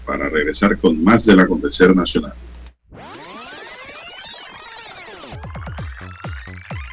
para regresar con más del acontecer nacional.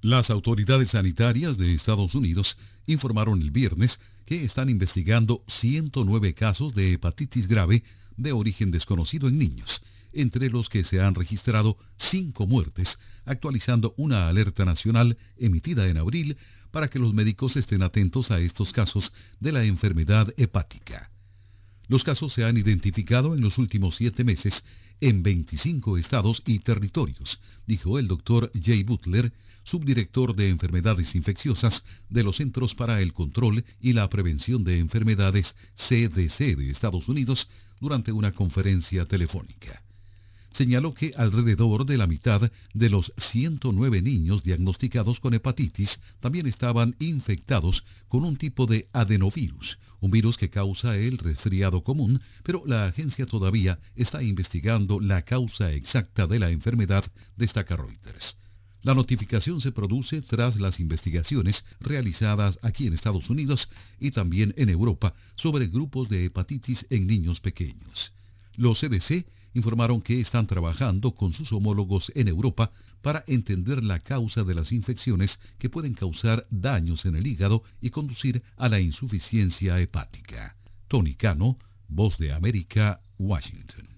Las autoridades sanitarias de Estados Unidos informaron el viernes que están investigando 109 casos de hepatitis grave de origen desconocido en niños, entre los que se han registrado cinco muertes, actualizando una alerta nacional emitida en abril para que los médicos estén atentos a estos casos de la enfermedad hepática. Los casos se han identificado en los últimos siete meses en 25 estados y territorios, dijo el doctor Jay Butler, subdirector de enfermedades infecciosas de los Centros para el Control y la Prevención de Enfermedades CDC de Estados Unidos durante una conferencia telefónica. Señaló que alrededor de la mitad de los 109 niños diagnosticados con hepatitis también estaban infectados con un tipo de adenovirus, un virus que causa el resfriado común, pero la agencia todavía está investigando la causa exacta de la enfermedad, destaca Reuters. La notificación se produce tras las investigaciones realizadas aquí en Estados Unidos y también en Europa sobre grupos de hepatitis en niños pequeños. Los CDC informaron que están trabajando con sus homólogos en Europa para entender la causa de las infecciones que pueden causar daños en el hígado y conducir a la insuficiencia hepática. Tony Cano, Voz de América, Washington.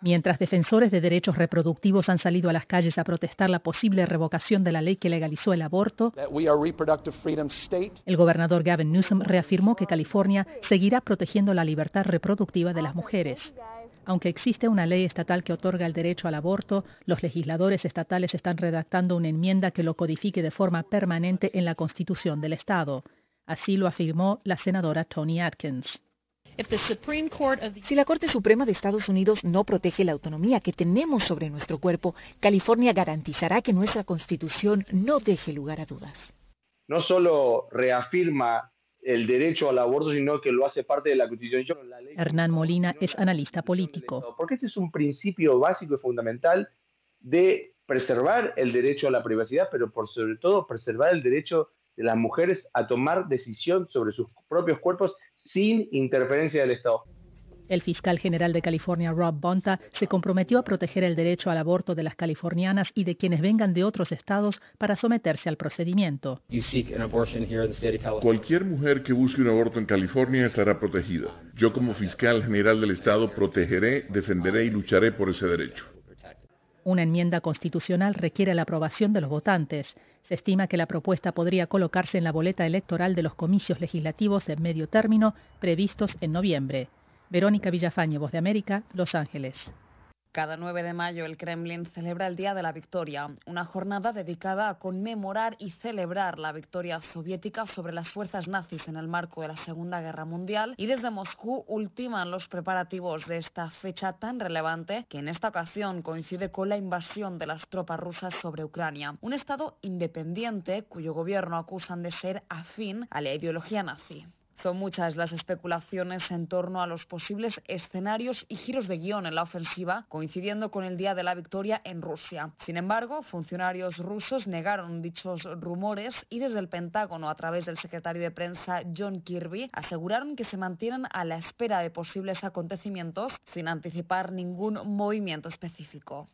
Mientras defensores de derechos reproductivos han salido a las calles a protestar la posible revocación de la ley que legalizó el aborto, el gobernador Gavin Newsom reafirmó que California seguirá protegiendo la libertad reproductiva de las mujeres. Aunque existe una ley estatal que otorga el derecho al aborto, los legisladores estatales están redactando una enmienda que lo codifique de forma permanente en la Constitución del Estado. Así lo afirmó la senadora Tony Atkins. Si la Corte Suprema de Estados Unidos no protege la autonomía que tenemos sobre nuestro cuerpo, California garantizará que nuestra Constitución no deje lugar a dudas. No solo reafirma el derecho al aborto, sino que lo hace parte de la Constitución. Hernán Molina es analista político. Porque este es un principio básico y fundamental de preservar el derecho a la privacidad, pero por sobre todo preservar el derecho de las mujeres a tomar decisión sobre sus propios cuerpos sin interferencia del Estado. El fiscal general de California, Rob Bonta, se comprometió a proteger el derecho al aborto de las californianas y de quienes vengan de otros estados para someterse al procedimiento. Cualquier mujer que busque un aborto en California estará protegida. Yo como fiscal general del estado protegeré, defenderé y lucharé por ese derecho. Una enmienda constitucional requiere la aprobación de los votantes. Se estima que la propuesta podría colocarse en la boleta electoral de los comicios legislativos de medio término previstos en noviembre. Verónica Villafañe, Voz de América, Los Ángeles. Cada 9 de mayo el Kremlin celebra el Día de la Victoria, una jornada dedicada a conmemorar y celebrar la victoria soviética sobre las fuerzas nazis en el marco de la Segunda Guerra Mundial y desde Moscú ultiman los preparativos de esta fecha tan relevante que en esta ocasión coincide con la invasión de las tropas rusas sobre Ucrania, un estado independiente cuyo gobierno acusan de ser afín a la ideología nazi. Son muchas las especulaciones en torno a los posibles escenarios y giros de guion en la ofensiva, coincidiendo con el día de la victoria en Rusia. Sin embargo, funcionarios rusos negaron dichos rumores y desde el Pentágono, a través del secretario de prensa John Kirby, aseguraron que se mantienen a la espera de posibles acontecimientos sin anticipar ningún movimiento específico.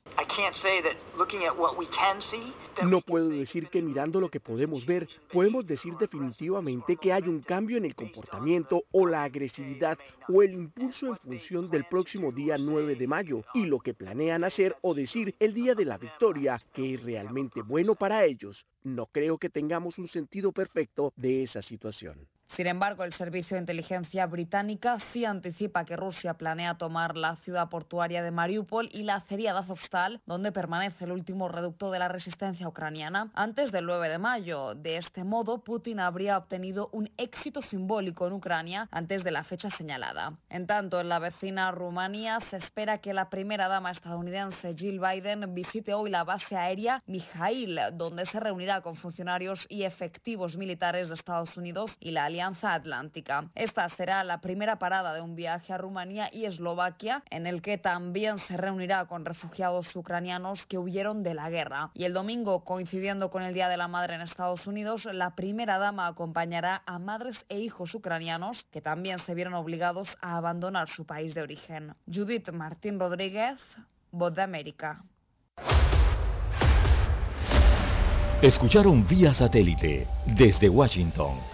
No puedo decir que mirando lo que podemos ver, podemos decir definitivamente que hay un cambio en el comportamiento o la agresividad o el impulso en función del próximo día 9 de mayo y lo que planean hacer o decir el día de la victoria, que es realmente bueno para ellos. No creo que tengamos un sentido perfecto de esa situación. Sin embargo, el Servicio de Inteligencia británica sí anticipa que Rusia planea tomar la ciudad portuaria de Mariupol y la acería de Azovstal, donde permanece el último reducto de la resistencia ucraniana, antes del 9 de mayo. De este modo, Putin habría obtenido un éxito simbólico en Ucrania antes de la fecha señalada. En tanto, en la vecina Rumanía se espera que la primera dama estadounidense Jill Biden visite hoy la base aérea Mijail, donde se reunirá con funcionarios y efectivos militares de Estados Unidos y la Alianza Atlántica. Esta será la primera parada de un viaje a Rumanía y Eslovaquia, en el que también se reunirá con refugiados ucranianos que huyeron de la guerra. Y el domingo, coincidiendo con el Día de la Madre en Estados Unidos, la primera dama acompañará a madres e hijos ucranianos que también se vieron obligados a abandonar su país de origen. Judith Martín Rodríguez, Voz de América. Escucharon vía satélite desde Washington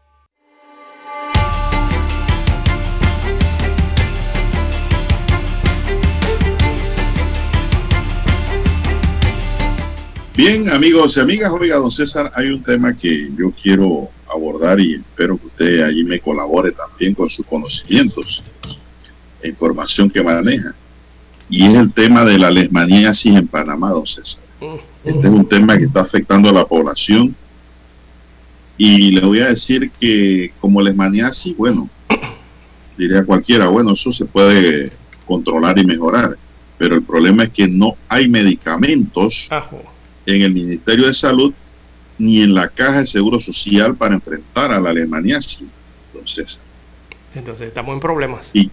Bien, amigos y amigas, oiga, don César, hay un tema que yo quiero abordar y espero que usted allí me colabore también con sus conocimientos e información que maneja. Y es el tema de la lesmaniasis en Panamá, don César. Este es un tema que está afectando a la población. Y le voy a decir que como lesmaniasis, bueno, diría cualquiera, bueno, eso se puede controlar y mejorar. Pero el problema es que no hay medicamentos en el Ministerio de Salud ni en la Caja de Seguro Social para enfrentar a la alemaniasis. Entonces, Entonces estamos en problemas. ¿Y,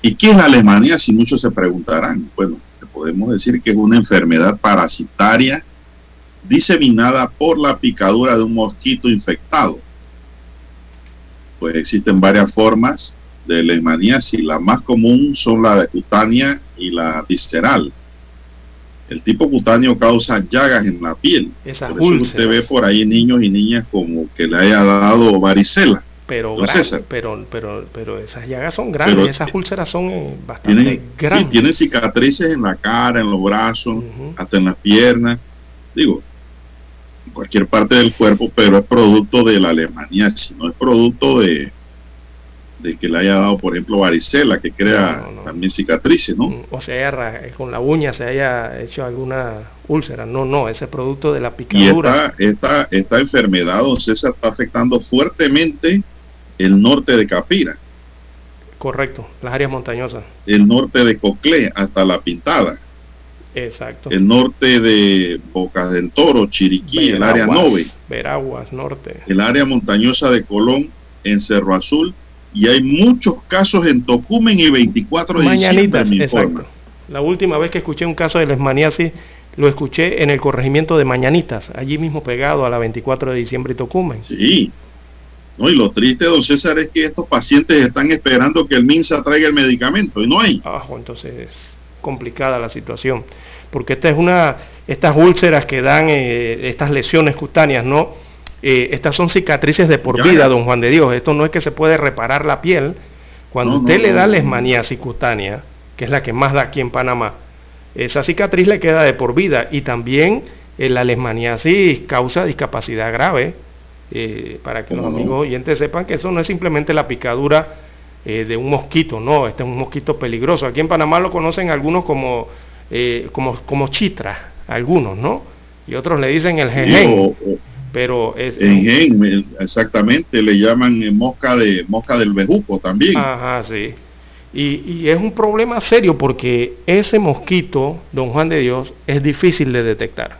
¿Y qué es la alemaniasis? Muchos se preguntarán. Bueno, podemos decir que es una enfermedad parasitaria diseminada por la picadura de un mosquito infectado. Pues existen varias formas de leishmaniasis. La más común son la de cutánea y la visceral. El tipo cutáneo causa llagas en la piel. Esas por eso usted ve por ahí niños y niñas como que le haya dado varicela. Pero, pero, pero, pero esas llagas son grandes, esas úlceras son eh, bastante tienen, grandes. Sí, tienen cicatrices en la cara, en los brazos, hasta en las piernas. Digo, en cualquier parte del cuerpo, pero es producto de la Alemania, no es producto de, de que le haya dado, por ejemplo, varicela, que crea No, no, no. también cicatrices, ¿no? O sea, ra- con la uña se haya hecho alguna úlcera. No, no, ese producto de la Y picadura. esta, esta, esta enfermedad, don César, está afectando fuertemente el norte de Capira, Correcto, las áreas montañosas. el norte de Coclé, hasta La Pintada, Exacto. el norte de Bocas del Toro, Chiriquí, el área Veraguas, 9, Veraguas, norte. el área montañosa de Colón, en Cerro Azul, y hay muchos casos en Tocumen y 24 de diciembre, Mañanitas, me exacto. La última vez que escuché un caso de lesmaniasis lo escuché en el corregimiento de Mañanitas, allí mismo pegado a la 24 de diciembre y Tocumen. Sí. No, y lo triste, don César, es que estos pacientes están esperando que el MINSA traiga el medicamento y no hay. Abajo, entonces es complicada la situación. Porque esta es una, estas úlceras que dan eh, estas lesiones cutáneas, ¿no? Eh, estas son cicatrices de por vida, don Juan de Dios. Esto no es que se puede reparar la piel. Cuando No, usted no, le da no. lesmaniasis cutánea, que es la que más da aquí en Panamá, esa cicatriz le queda de por vida. Y también eh, la lesmaniasis causa discapacidad grave. eh, para que los amigos oyentes sepan que eso no es simplemente la picadura eh, de un mosquito, no, este es un mosquito peligroso. Aquí en Panamá lo conocen algunos como, eh, como, como chitra, algunos, ¿no? y otros le dicen el jejen. Pero es, exactamente, le llaman mosca de mosca del bejuco también. Ajá, sí. Y, y, es un problema serio porque ese mosquito, don Juan de Dios, es difícil de detectar.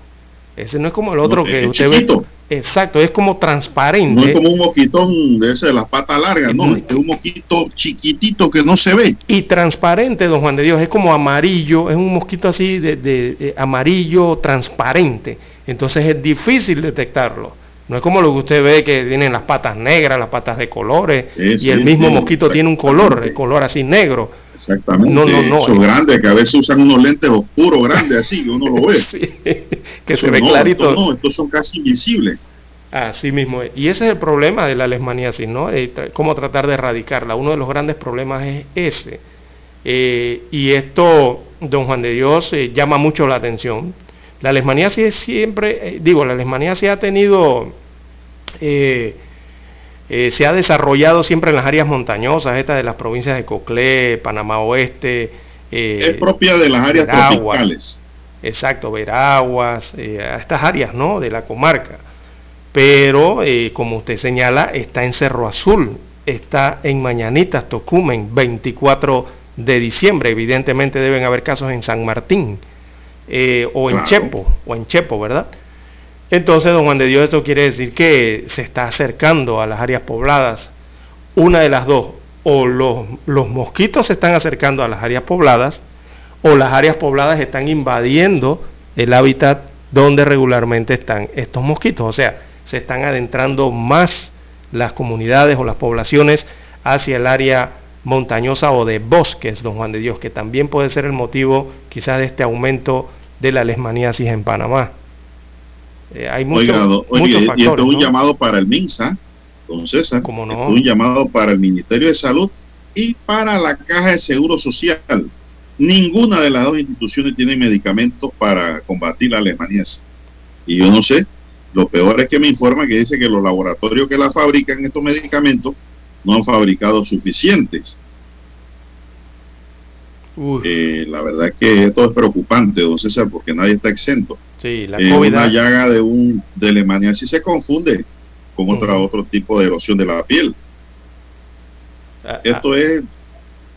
Ese no es como el otro que usted ve. Exacto, es como transparente. No es como un mosquitón de ese de las patas largas, no, es un mosquito chiquitito que no se ve. Y transparente, don Juan de Dios, es como amarillo, es un mosquito así de, amarillo transparente. Entonces es difícil detectarlo. No es como lo que usted ve que tienen las patas negras, las patas de colores, y el mismo mosquito tiene un color, el color así negro. Exactamente. No, no, no. Esos grandes que a veces usan unos lentes oscuros grandes así, que uno lo ve. que se ve clarito. no, estos son casi invisibles. Así mismo Y ese es el problema de la lesmaniasis, ¿no? cómo tratar de erradicarla. Uno de los grandes problemas es ese. Eh, y esto, don Juan de Dios, eh, llama mucho la atención. La lesmaniasis siempre, eh, digo, la lesmaniasis ha tenido eh, se ha desarrollado siempre en las áreas montañosas, estas de las provincias de Coclé, Panamá Oeste. Eh, es propia de las áreas tropicales. Exacto, Veraguas, eh, estas áreas ¿no? de la comarca. Pero, como usted señala, está en Cerro Azul, está en Mañanitas, Tocumen, 24 de diciembre. Evidentemente deben haber casos en San Martín o en Chepo, o en Chepo, ¿verdad? Entonces, don Juan de Dios, esto quiere decir que se está acercando a las áreas pobladas. Una de las dos, o los, los mosquitos se están acercando a las áreas pobladas, o las áreas pobladas están invadiendo el hábitat donde regularmente están estos mosquitos. O sea, se están adentrando más las comunidades o las poblaciones hacia el área montañosa o de bosques, don Juan de Dios, que también puede ser el motivo quizás de este aumento de la lesmaniasis en Panamá. Eh, hay mucho, y esto es un llamado para el MINSA, don César, ¿Cómo no? un llamado para el Ministerio de Salud y para la Caja de Seguro Social. Ninguna de las dos instituciones tiene medicamentos para combatir la alemaniasis. Y yo no sé, lo peor es que me informa que dice que los laboratorios que la fabrican estos medicamentos no han fabricado suficientes. Eh, la verdad que esto es preocupante, don César, porque nadie está exento. Sí, la eh, Una llaga de un de Alemania si se confunde con otra, otro tipo de erosión de la piel. Ah, Esto ah. es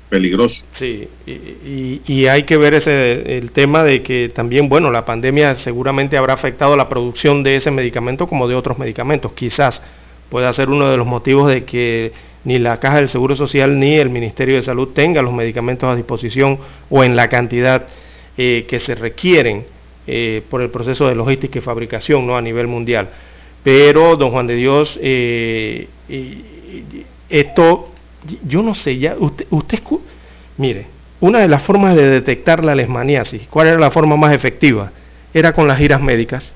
peligroso. Sí, y, hay que ver ese el tema de que también, bueno, la pandemia seguramente habrá afectado la producción de ese medicamento como de otros medicamentos. Quizás pueda ser uno de los motivos de que ni la Caja del Seguro Social ni el Ministerio de Salud tenga los medicamentos a disposición o en la cantidad eh, que se requieren eh, por el proceso de logística y fabricación ¿no? a nivel mundial. Pero, don Juan de Dios, eh, esto, yo no sé, ya usted, usted, mire, una de las formas de detectar la lesmaniasis, ¿cuál era la forma más efectiva? Era con las giras médicas.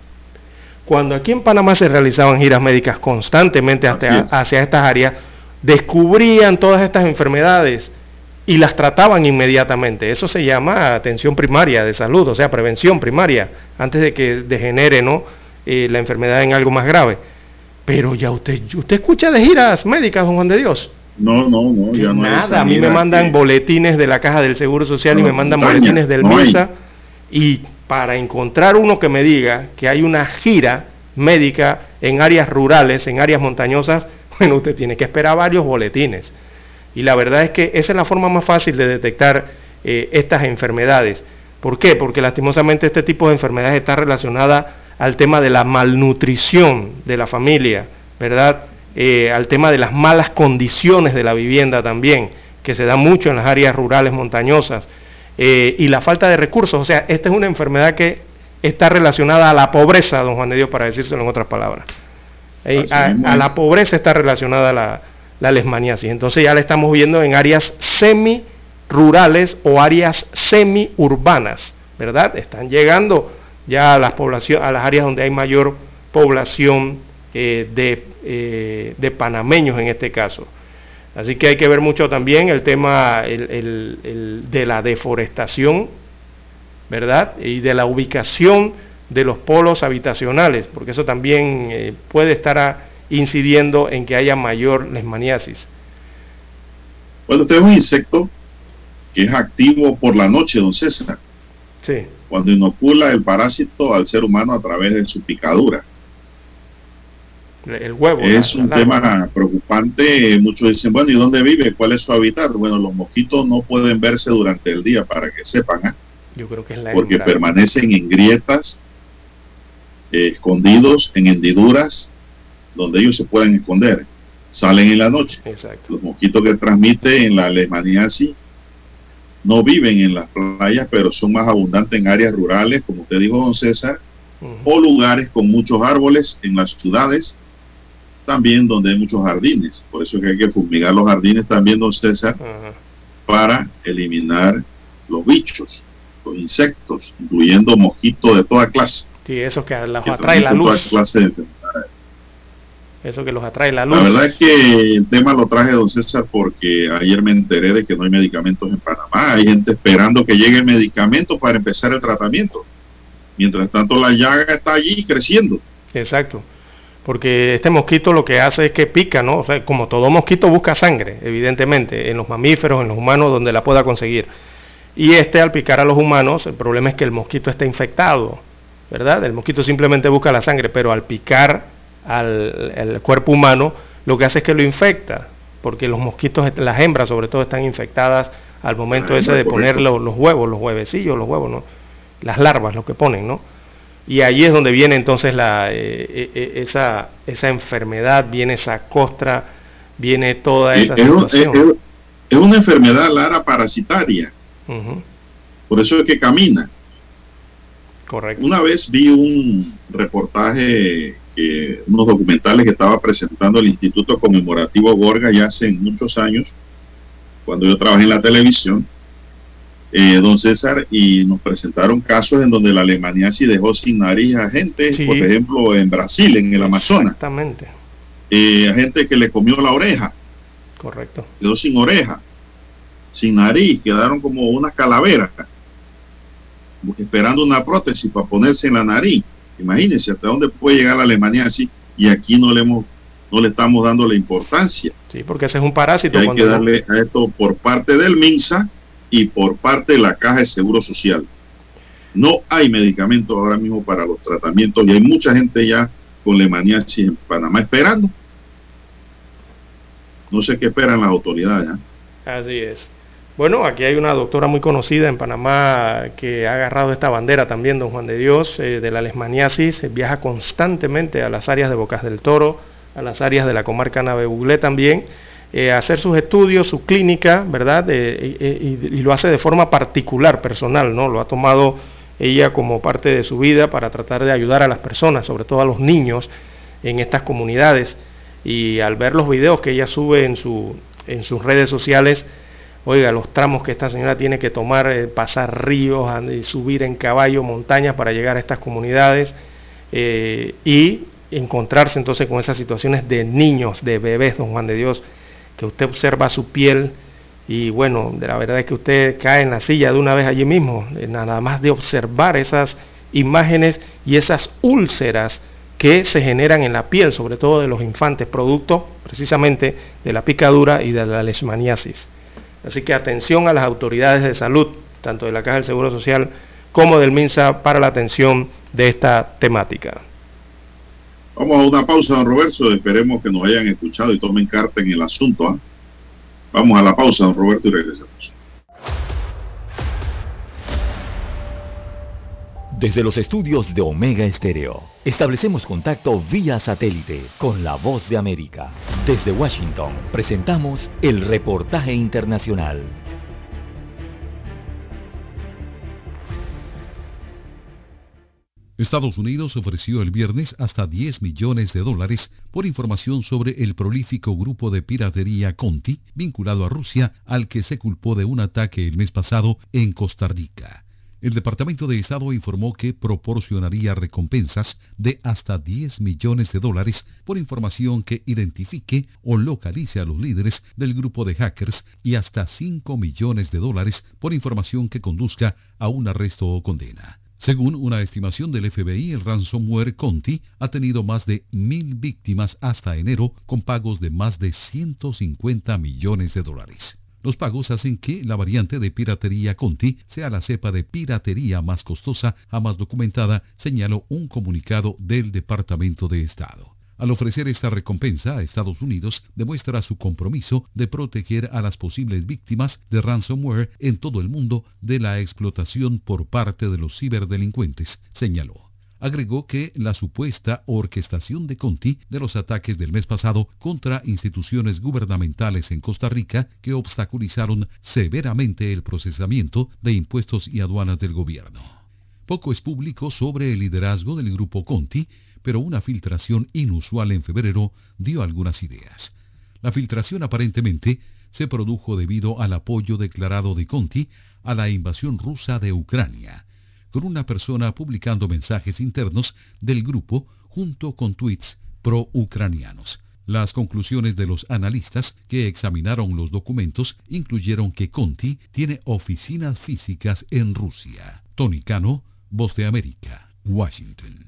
Cuando aquí en Panamá se realizaban giras médicas constantemente hacia estas áreas, descubrían todas estas enfermedades y las trataban inmediatamente. Eso se llama atención primaria de salud, o sea, prevención primaria, antes de que degenere ¿no? Eh, la enfermedad en algo más grave. Pero ya usted, usted escucha de giras médicas, don Juan de Dios. No, no, no, ya no Nada, a mí me mandan boletines de la Caja del Seguro Social y me mandan boletines del MISA. Y para encontrar uno que me diga que hay una gira médica en áreas rurales, en áreas montañosas, bueno, usted tiene que esperar varios boletines. Y la verdad es que esa es la forma más fácil de detectar eh, estas enfermedades. ¿Por qué? Porque lastimosamente este tipo de enfermedades está relacionada al tema de la malnutrición de la familia, ¿verdad? Eh, al tema de las malas condiciones de la vivienda también, que se da mucho en las áreas rurales montañosas, eh, y la falta de recursos. O sea, esta es una enfermedad que está relacionada a la pobreza, don Juan de Dios, para decírselo en otras palabras. a, la pobreza está relacionada la, la lesmaniasis. Entonces ya la estamos viendo en áreas semi-rurales o áreas semi-urbanas, ¿verdad? Están llegando ya a las, poblaciones, a las áreas donde hay mayor población eh, de, eh, de, panameños en este caso. Así que hay que ver mucho también el tema de la deforestación, ¿verdad? Y de la ubicación de los polos habitacionales, porque eso también eh, puede estar a, incidiendo en que haya mayor lesmaniasis. Bueno, este es un insecto que es activo por la noche, don César. cuando inocula el parásito al ser humano a través de su picadura. El huevo. Es un tema preocupante. Muchos dicen, bueno, ¿y dónde vive? ¿Cuál es su hábitat? Bueno, los mosquitos no pueden verse durante el día para que sepan. ¿ah? Yo creo que es la Porque permanecen en grietas, eh, escondidos en hendiduras, donde ellos se pueden esconder. Salen en la noche. Exacto. Los mosquitos que transmiten en la alemaniasis no viven en las playas, pero son más abundantes en áreas rurales, como usted dijo, don César, o lugares con muchos árboles en las ciudades, también donde hay muchos jardines. Por eso es que hay que fumigar los jardines también, don César, para eliminar los bichos, los insectos, incluyendo mosquitos de toda clase. Sí, eso que los atrae la luz. clase de eso que los atrae la luz. La verdad es que el tema lo traje, don César, porque ayer me enteré de que no hay medicamentos en Panamá. Hay gente esperando que llegue el medicamento para empezar el tratamiento. Mientras tanto, la llaga está allí creciendo. Exacto. Porque este mosquito lo que hace es que pica, ¿no? O sea, como todo mosquito busca sangre, evidentemente, en los mamíferos, en los humanos, donde la pueda conseguir. Y este, al picar a los humanos, el problema es que el mosquito está infectado, ¿verdad? El mosquito simplemente busca la sangre, pero al picar al, cuerpo humano, lo que hace es que lo infecta, porque los mosquitos, las hembras sobre todo, están infectadas al momento ese de poner los, huevos, los huevecillos, los huevos, ¿no? Las larvas, lo que ponen, ¿no? Y ahí es donde viene entonces la, eh, eh, eh, esa, esa enfermedad, viene esa costra, viene toda esa situación. Es, una enfermedad, Lara, parasitaria. Por eso es que camina. Correcto. Una vez vi un reportaje unos documentales que estaba presentando el Instituto Conmemorativo Gorga ya hace muchos años, cuando yo trabajé en la televisión, eh, don César, y nos presentaron casos en donde la Alemania sí dejó sin nariz a gente, por ejemplo, en Brasil, en el Amazonas. Exactamente. Eh, a gente que le comió la oreja. Correcto. Quedó sin oreja, sin nariz, quedaron como una calavera, esperando una prótesis para ponerse en la nariz. Imagínense hasta dónde puede llegar la Alemania así y aquí no le hemos no le estamos dando la importancia. Sí, porque ese es un parásito. hay que darle a esto por parte del MINSA y por parte de la Caja de Seguro Social. No hay medicamentos ahora mismo para los tratamientos y hay mucha gente ya con lemaniasis en Panamá esperando. No sé qué esperan las autoridades. ¿eh? Así es. Bueno, aquí hay una doctora muy conocida en Panamá que ha agarrado esta bandera también, don Juan de Dios, eh, de la lesmaniasis. Viaja constantemente a las áreas de Bocas del Toro, a las áreas de la comarca Navebuglé también, eh, hacer sus estudios, su clínica, ¿verdad? y, lo hace de forma particular, personal, ¿no? Lo ha tomado ella como parte de su vida para tratar de ayudar a las personas, sobre todo a los niños en estas comunidades. Y al ver los videos que ella sube en, su, en sus redes sociales, Oiga, los tramos que esta señora tiene que tomar, eh, pasar ríos, subir en caballo, montañas para llegar a estas comunidades eh, y encontrarse entonces con esas situaciones de niños, de bebés, don Juan de Dios, que usted observa su piel y bueno, de la verdad es que usted cae en la silla de una vez allí mismo, eh, nada más de observar esas imágenes y esas úlceras que se generan en la piel, sobre todo de los infantes, producto precisamente de la picadura y de la leishmaniasis. Así que atención a las autoridades de salud, tanto de la Caja del Seguro Social como del MINSA, para la atención de esta temática. Vamos a una pausa, don Roberto. Esperemos que nos hayan escuchado y tomen carta en el asunto. ¿ah? Vamos a la pausa, don Roberto, y regresamos. Desde los estudios de Omega Estéreo, establecemos contacto vía satélite con la voz de América. Desde Washington, presentamos el reportaje internacional. Estados Unidos ofreció el viernes hasta 10 millones de dólares por información sobre el prolífico grupo de piratería Conti vinculado a Rusia al que se culpó de un ataque el mes pasado en Costa Rica. El Departamento de Estado informó que proporcionaría recompensas de hasta 10 millones de dólares por información que identifique o localice a los líderes del grupo de hackers y hasta 5 millones de dólares por información que conduzca a un arresto o condena. Según una estimación del FBI, el ransomware Conti ha tenido más de mil víctimas hasta enero con pagos de más de 150 millones de dólares. Los pagos hacen que la variante de piratería Conti sea la cepa de piratería más costosa jamás documentada, señaló un comunicado del Departamento de Estado. Al ofrecer esta recompensa a Estados Unidos, demuestra su compromiso de proteger a las posibles víctimas de ransomware en todo el mundo de la explotación por parte de los ciberdelincuentes, señaló agregó que la supuesta orquestación de Conti de los ataques del mes pasado contra instituciones gubernamentales en Costa Rica que obstaculizaron severamente el procesamiento de impuestos y aduanas del gobierno. Poco es público sobre el liderazgo del grupo Conti, pero una filtración inusual en febrero dio algunas ideas. La filtración aparentemente se produjo debido al apoyo declarado de Conti a la invasión rusa de Ucrania, con una persona publicando mensajes internos del grupo junto con tweets pro-ucranianos. Las conclusiones de los analistas que examinaron los documentos incluyeron que Conti tiene oficinas físicas en Rusia. Tony Cano, Voz de América, Washington.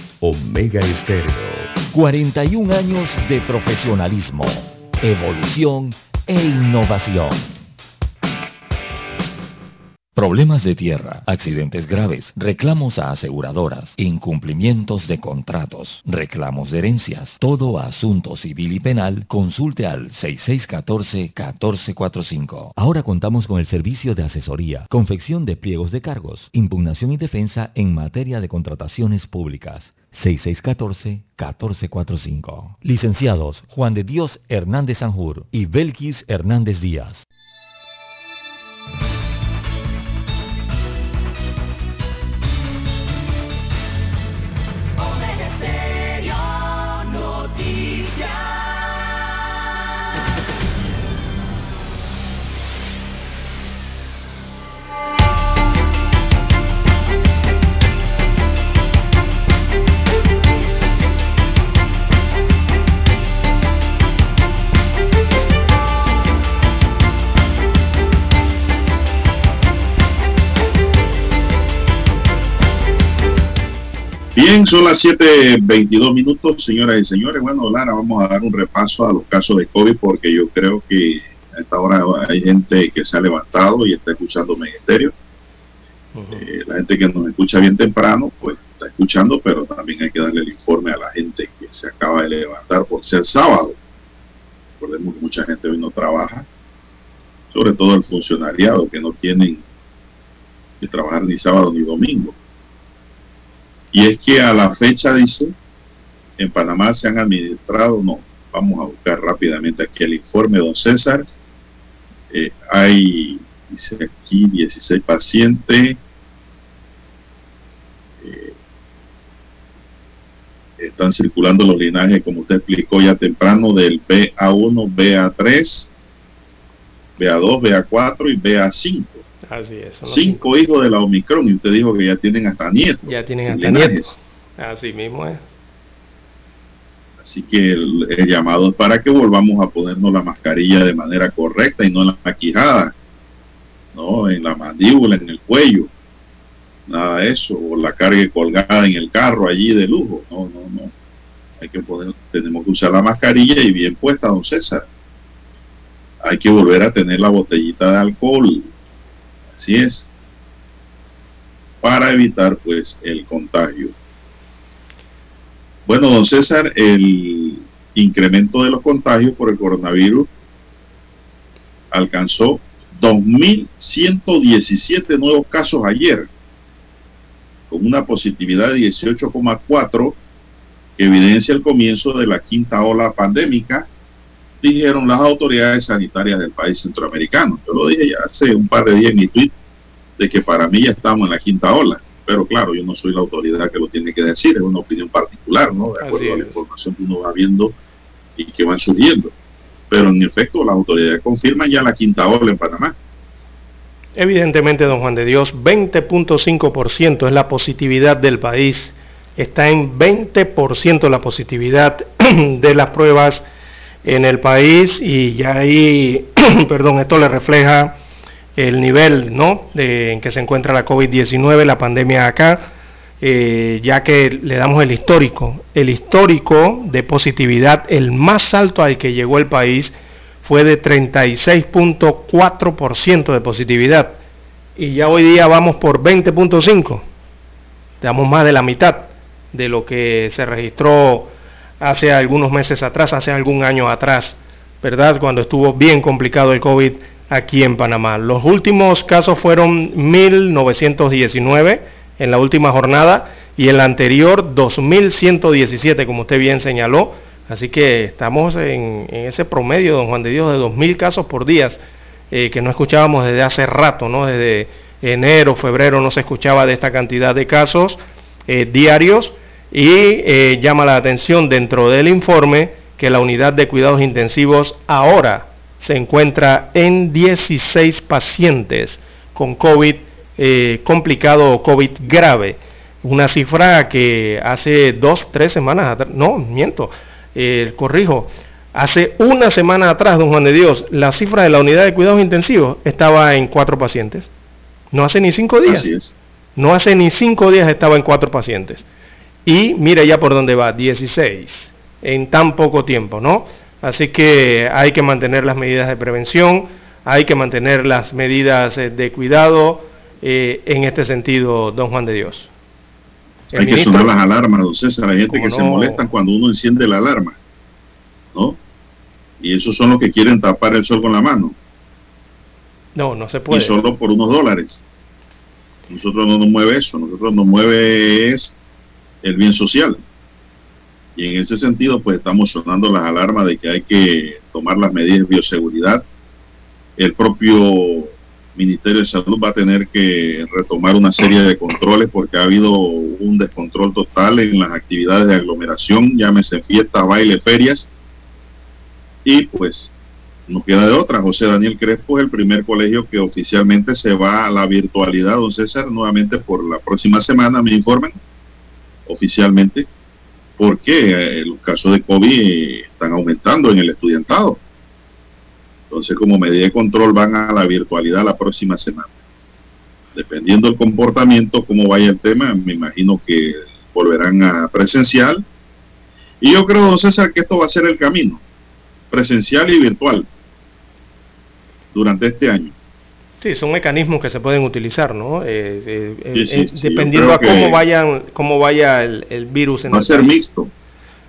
Omega Estéreo. 41 años de profesionalismo, evolución e innovación. Problemas de tierra, accidentes graves, reclamos a aseguradoras, incumplimientos de contratos, reclamos de herencias, todo asunto civil y penal, consulte al 6614-1445. Ahora contamos con el servicio de asesoría, confección de pliegos de cargos, impugnación y defensa en materia de contrataciones públicas. 6614-1445. Licenciados Juan de Dios Hernández Sanjur y Belkis Hernández Díaz. Bien, son las 7.22 minutos, señoras y señores. Bueno, Lara, vamos a dar un repaso a los casos de COVID porque yo creo que a esta hora hay gente que se ha levantado y está escuchando Ministerio. Eh, la gente que nos escucha bien temprano, pues está escuchando, pero también hay que darle el informe a la gente que se acaba de levantar por ser sábado. Recordemos que mucha gente hoy no trabaja, sobre todo el funcionariado que no tienen que trabajar ni sábado ni domingo. Y es que a la fecha, dice, en Panamá se han administrado, no, vamos a buscar rápidamente aquí el informe, don César. Eh, hay, dice aquí, 16 pacientes. Eh, están circulando los linajes, como usted explicó ya temprano, del BA1, BA3, BA2, BA4 y BA5. Así es. Cinco hijos de la Omicron y usted dijo que ya tienen hasta nietos. Ya tienen hasta nietos. Así mismo es. Así que el, llamado es para que volvamos a ponernos la mascarilla de manera correcta y no en la quijada, no en la mandíbula, en el cuello, nada de eso, o la carga colgada en el carro allí de lujo, no, no, no. Hay que poder, tenemos que usar la mascarilla y bien puesta, don César. Hay que volver a tener la botellita de alcohol Así es. Para evitar pues el contagio. Bueno, don César, el incremento de los contagios por el coronavirus alcanzó 2.117 nuevos casos ayer, con una positividad de 18,4 que evidencia el comienzo de la quinta ola pandémica, dijeron las autoridades sanitarias del país centroamericano. Yo lo dije ya hace un par de días en mi tweet de que para mí ya estamos en la quinta ola. Pero claro, yo no soy la autoridad que lo tiene que decir, es una opinión particular, ¿no? De acuerdo a la información que uno va viendo y que van surgiendo. pero en efecto las autoridades confirman ya la quinta ola en Panamá. Evidentemente, don Juan de Dios, 20.5% es la positividad del país. Está en 20% la positividad de las pruebas en el país y ya ahí, perdón, esto le refleja el nivel ¿no? en que se encuentra la COVID-19, la pandemia acá, eh, ya que le damos el histórico. El histórico de positividad, el más alto al que llegó el país, fue de 36.4% de positividad. Y ya hoy día vamos por 20.5%. Damos más de la mitad de lo que se registró hace algunos meses atrás, hace algún año atrás, ¿verdad? Cuando estuvo bien complicado el COVID aquí en Panamá. Los últimos casos fueron 1919 en la última jornada y en la anterior 2117, como usted bien señaló. Así que estamos en, ese promedio, don Juan de Dios, de 2.000 casos por día, eh, que no escuchábamos desde hace rato, ¿no? Desde enero, febrero no se escuchaba de esta cantidad de casos eh, diarios y eh, llama la atención dentro del informe que la unidad de cuidados intensivos ahora se encuentra en 16 pacientes con COVID complicado o COVID grave. Una cifra que hace dos, tres semanas atrás, no, miento, eh, corrijo, hace una semana atrás, don Juan de Dios, la cifra de la unidad de cuidados intensivos estaba en cuatro pacientes. No hace ni cinco días. No hace ni cinco días estaba en cuatro pacientes. Y mire ya por dónde va, 16, en tan poco tiempo, ¿no? Así que hay que mantener las medidas de prevención, hay que mantener las medidas eh, de cuidado eh, en este sentido, don Juan de Dios. Hay que sonar las alarmas, don César. Hay gente que se molestan cuando uno enciende la alarma. ¿No? Y esos son los que quieren tapar el sol con la mano. No, no se puede. Y solo por unos dólares. Nosotros no nos mueve eso. Nosotros nos mueve es el bien social. Y en ese sentido, pues estamos sonando las alarmas de que hay que tomar las medidas de bioseguridad. El propio Ministerio de Salud va a tener que retomar una serie de controles porque ha habido un descontrol total en las actividades de aglomeración, llámese fiestas, bailes, ferias. Y pues no queda de otra. José Daniel Crespo es el primer colegio que oficialmente se va a la virtualidad, don César, nuevamente por la próxima semana, me informan oficialmente, porque eh, los casos de COVID están aumentando en el estudiantado. Entonces, como medida de control, van a la virtualidad la próxima semana. Dependiendo del comportamiento, cómo vaya el tema, me imagino que volverán a presencial. Y yo creo, don César, que esto va a ser el camino, presencial y virtual, durante este año. Sí, son mecanismos que se pueden utilizar, ¿no? Eh, eh, eh, dependiendo a cómo vayan, cómo vaya el, virus. En va a ser mixto.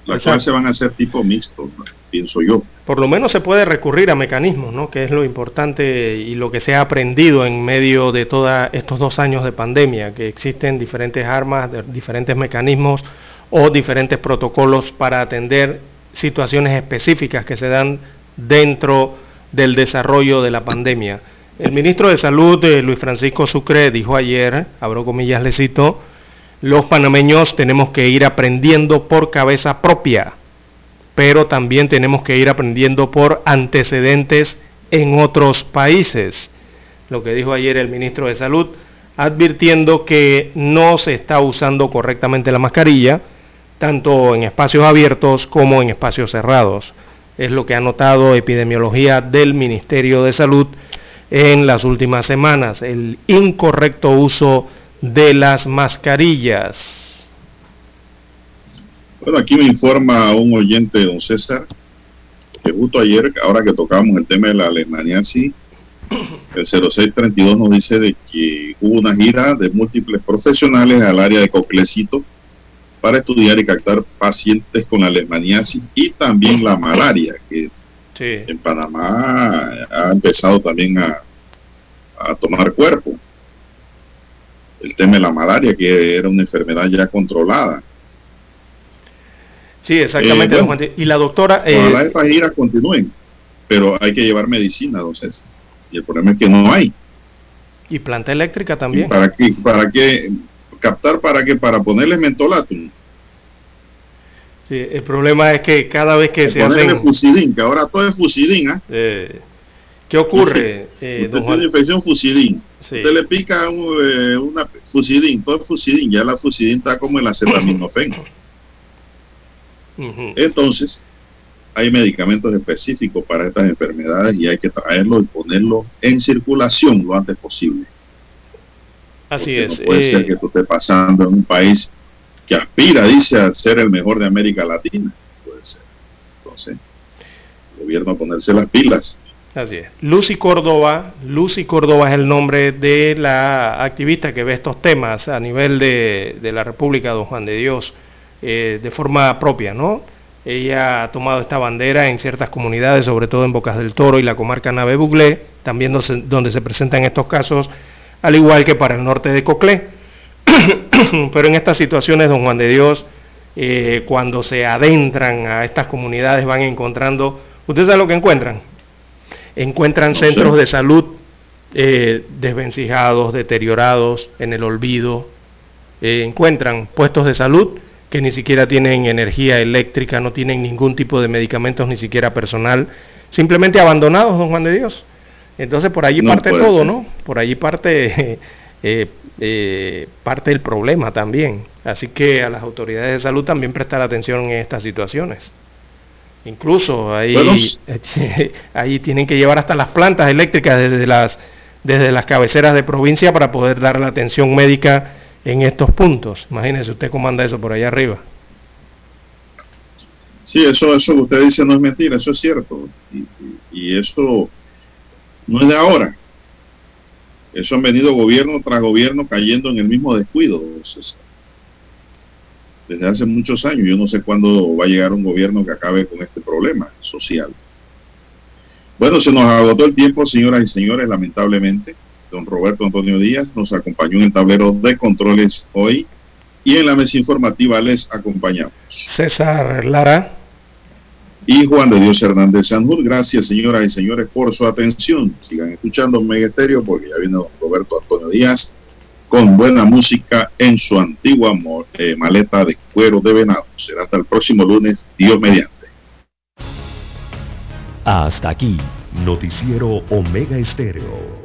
Las clases van a ser tipo mixto, pienso yo por lo menos se puede recurrir a mecanismos, ¿no? que es lo importante y lo que se ha aprendido en medio de todos estos dos años de pandemia, que existen diferentes armas, diferentes mecanismos o diferentes protocolos para atender situaciones específicas que se dan dentro del desarrollo de la pandemia. El ministro de Salud, eh, Luis Francisco Sucre, dijo ayer, abro comillas, le cito, los panameños tenemos que ir aprendiendo por cabeza propia pero también tenemos que ir aprendiendo por antecedentes en otros países. Lo que dijo ayer el ministro de Salud, advirtiendo que no se está usando correctamente la mascarilla, tanto en espacios abiertos como en espacios cerrados. Es lo que ha notado epidemiología del Ministerio de Salud en las últimas semanas, el incorrecto uso de las mascarillas. Bueno, aquí me informa un oyente, don César, que justo ayer, ahora que tocamos el tema de la Alemania, sí, el 0632 nos dice de que hubo una gira de múltiples profesionales al área de Coclecito para estudiar y captar pacientes con la leishmaniasis y también la malaria, que en Panamá ha empezado también a, a tomar cuerpo. El tema de la malaria, que era una enfermedad ya controlada. Sí, exactamente. Eh, y la doctora... Eh, ojalá estas giras continúen, pero hay que llevar medicina, entonces. Y el problema es que no hay. Y planta eléctrica también. ¿Para qué? ¿Para qué? ¿Captar para qué? Para ponerle mentolatum. Sí, el problema es que cada vez que se hace Fusidín, que ahora todo es fusidín, ¿ah? ¿eh? ¿Qué ocurre? Eh, usted tiene infección fusidín. Usted le pica eh, una fusidín, todo es fusidín. Ya la fusidín está como el acetaminofén. Entonces, hay medicamentos específicos para estas enfermedades y hay que traerlos y ponerlos en circulación lo antes posible. Así es. No puede ser eh, que esto esté pasando en un país que aspira, dice, a ser el mejor de América Latina. Puede ser. Entonces, el gobierno a ponerse las pilas. Así es. Lucy Córdoba, Lucy Córdoba es el nombre de la activista que ve estos temas a nivel de, la República Don Juan de Dios eh, de forma propia, ¿no? Ella ha tomado esta bandera en ciertas comunidades, sobre todo en Bocas del Toro y la comarca Nave Buglé, también donde se presentan estos casos, al igual que para el norte de Coclé. Pero en estas situaciones, don Juan de Dios, eh, cuando se adentran a estas comunidades van encontrando, ¿ustedes saben lo que encuentran? Encuentran centros de salud eh, desvencijados, deteriorados, en el olvido, eh, encuentran puestos de salud que ni siquiera tienen energía eléctrica, no tienen ningún tipo de medicamentos, ni siquiera personal, simplemente abandonados, don Juan de Dios. Entonces por allí parte todo, ¿no? Por allí parte, eh, eh, parte el problema también. Así que a las autoridades de salud también prestar atención en estas situaciones. Incluso ahí, ahí tienen que llevar hasta las plantas eléctricas desde las, desde las cabeceras de provincia para poder dar la atención médica en estos puntos. Imagínese usted cómo anda eso por allá arriba. Sí, eso, eso que usted dice no es mentira, eso es cierto. Y, eso no es de ahora. Eso han venido gobierno tras gobierno cayendo en el mismo descuido. Desde hace muchos años. Yo no sé cuándo va a llegar un gobierno que acabe con este problema social. Bueno, se nos agotó el tiempo, señoras y señores, lamentablemente. Don Roberto Antonio Díaz nos acompañó en el tablero de controles hoy y en la mesa informativa les acompañamos. César Lara. Y Juan de Dios Hernández Sanjur. Gracias, señoras y señores, por su atención. Sigan escuchando Mega Estéreo porque ya viene don Roberto Antonio Díaz con buena música en su antigua eh, maleta de cuero de venado. Será hasta el próximo lunes, Dios mediante. Hasta aquí, Noticiero Omega Estéreo.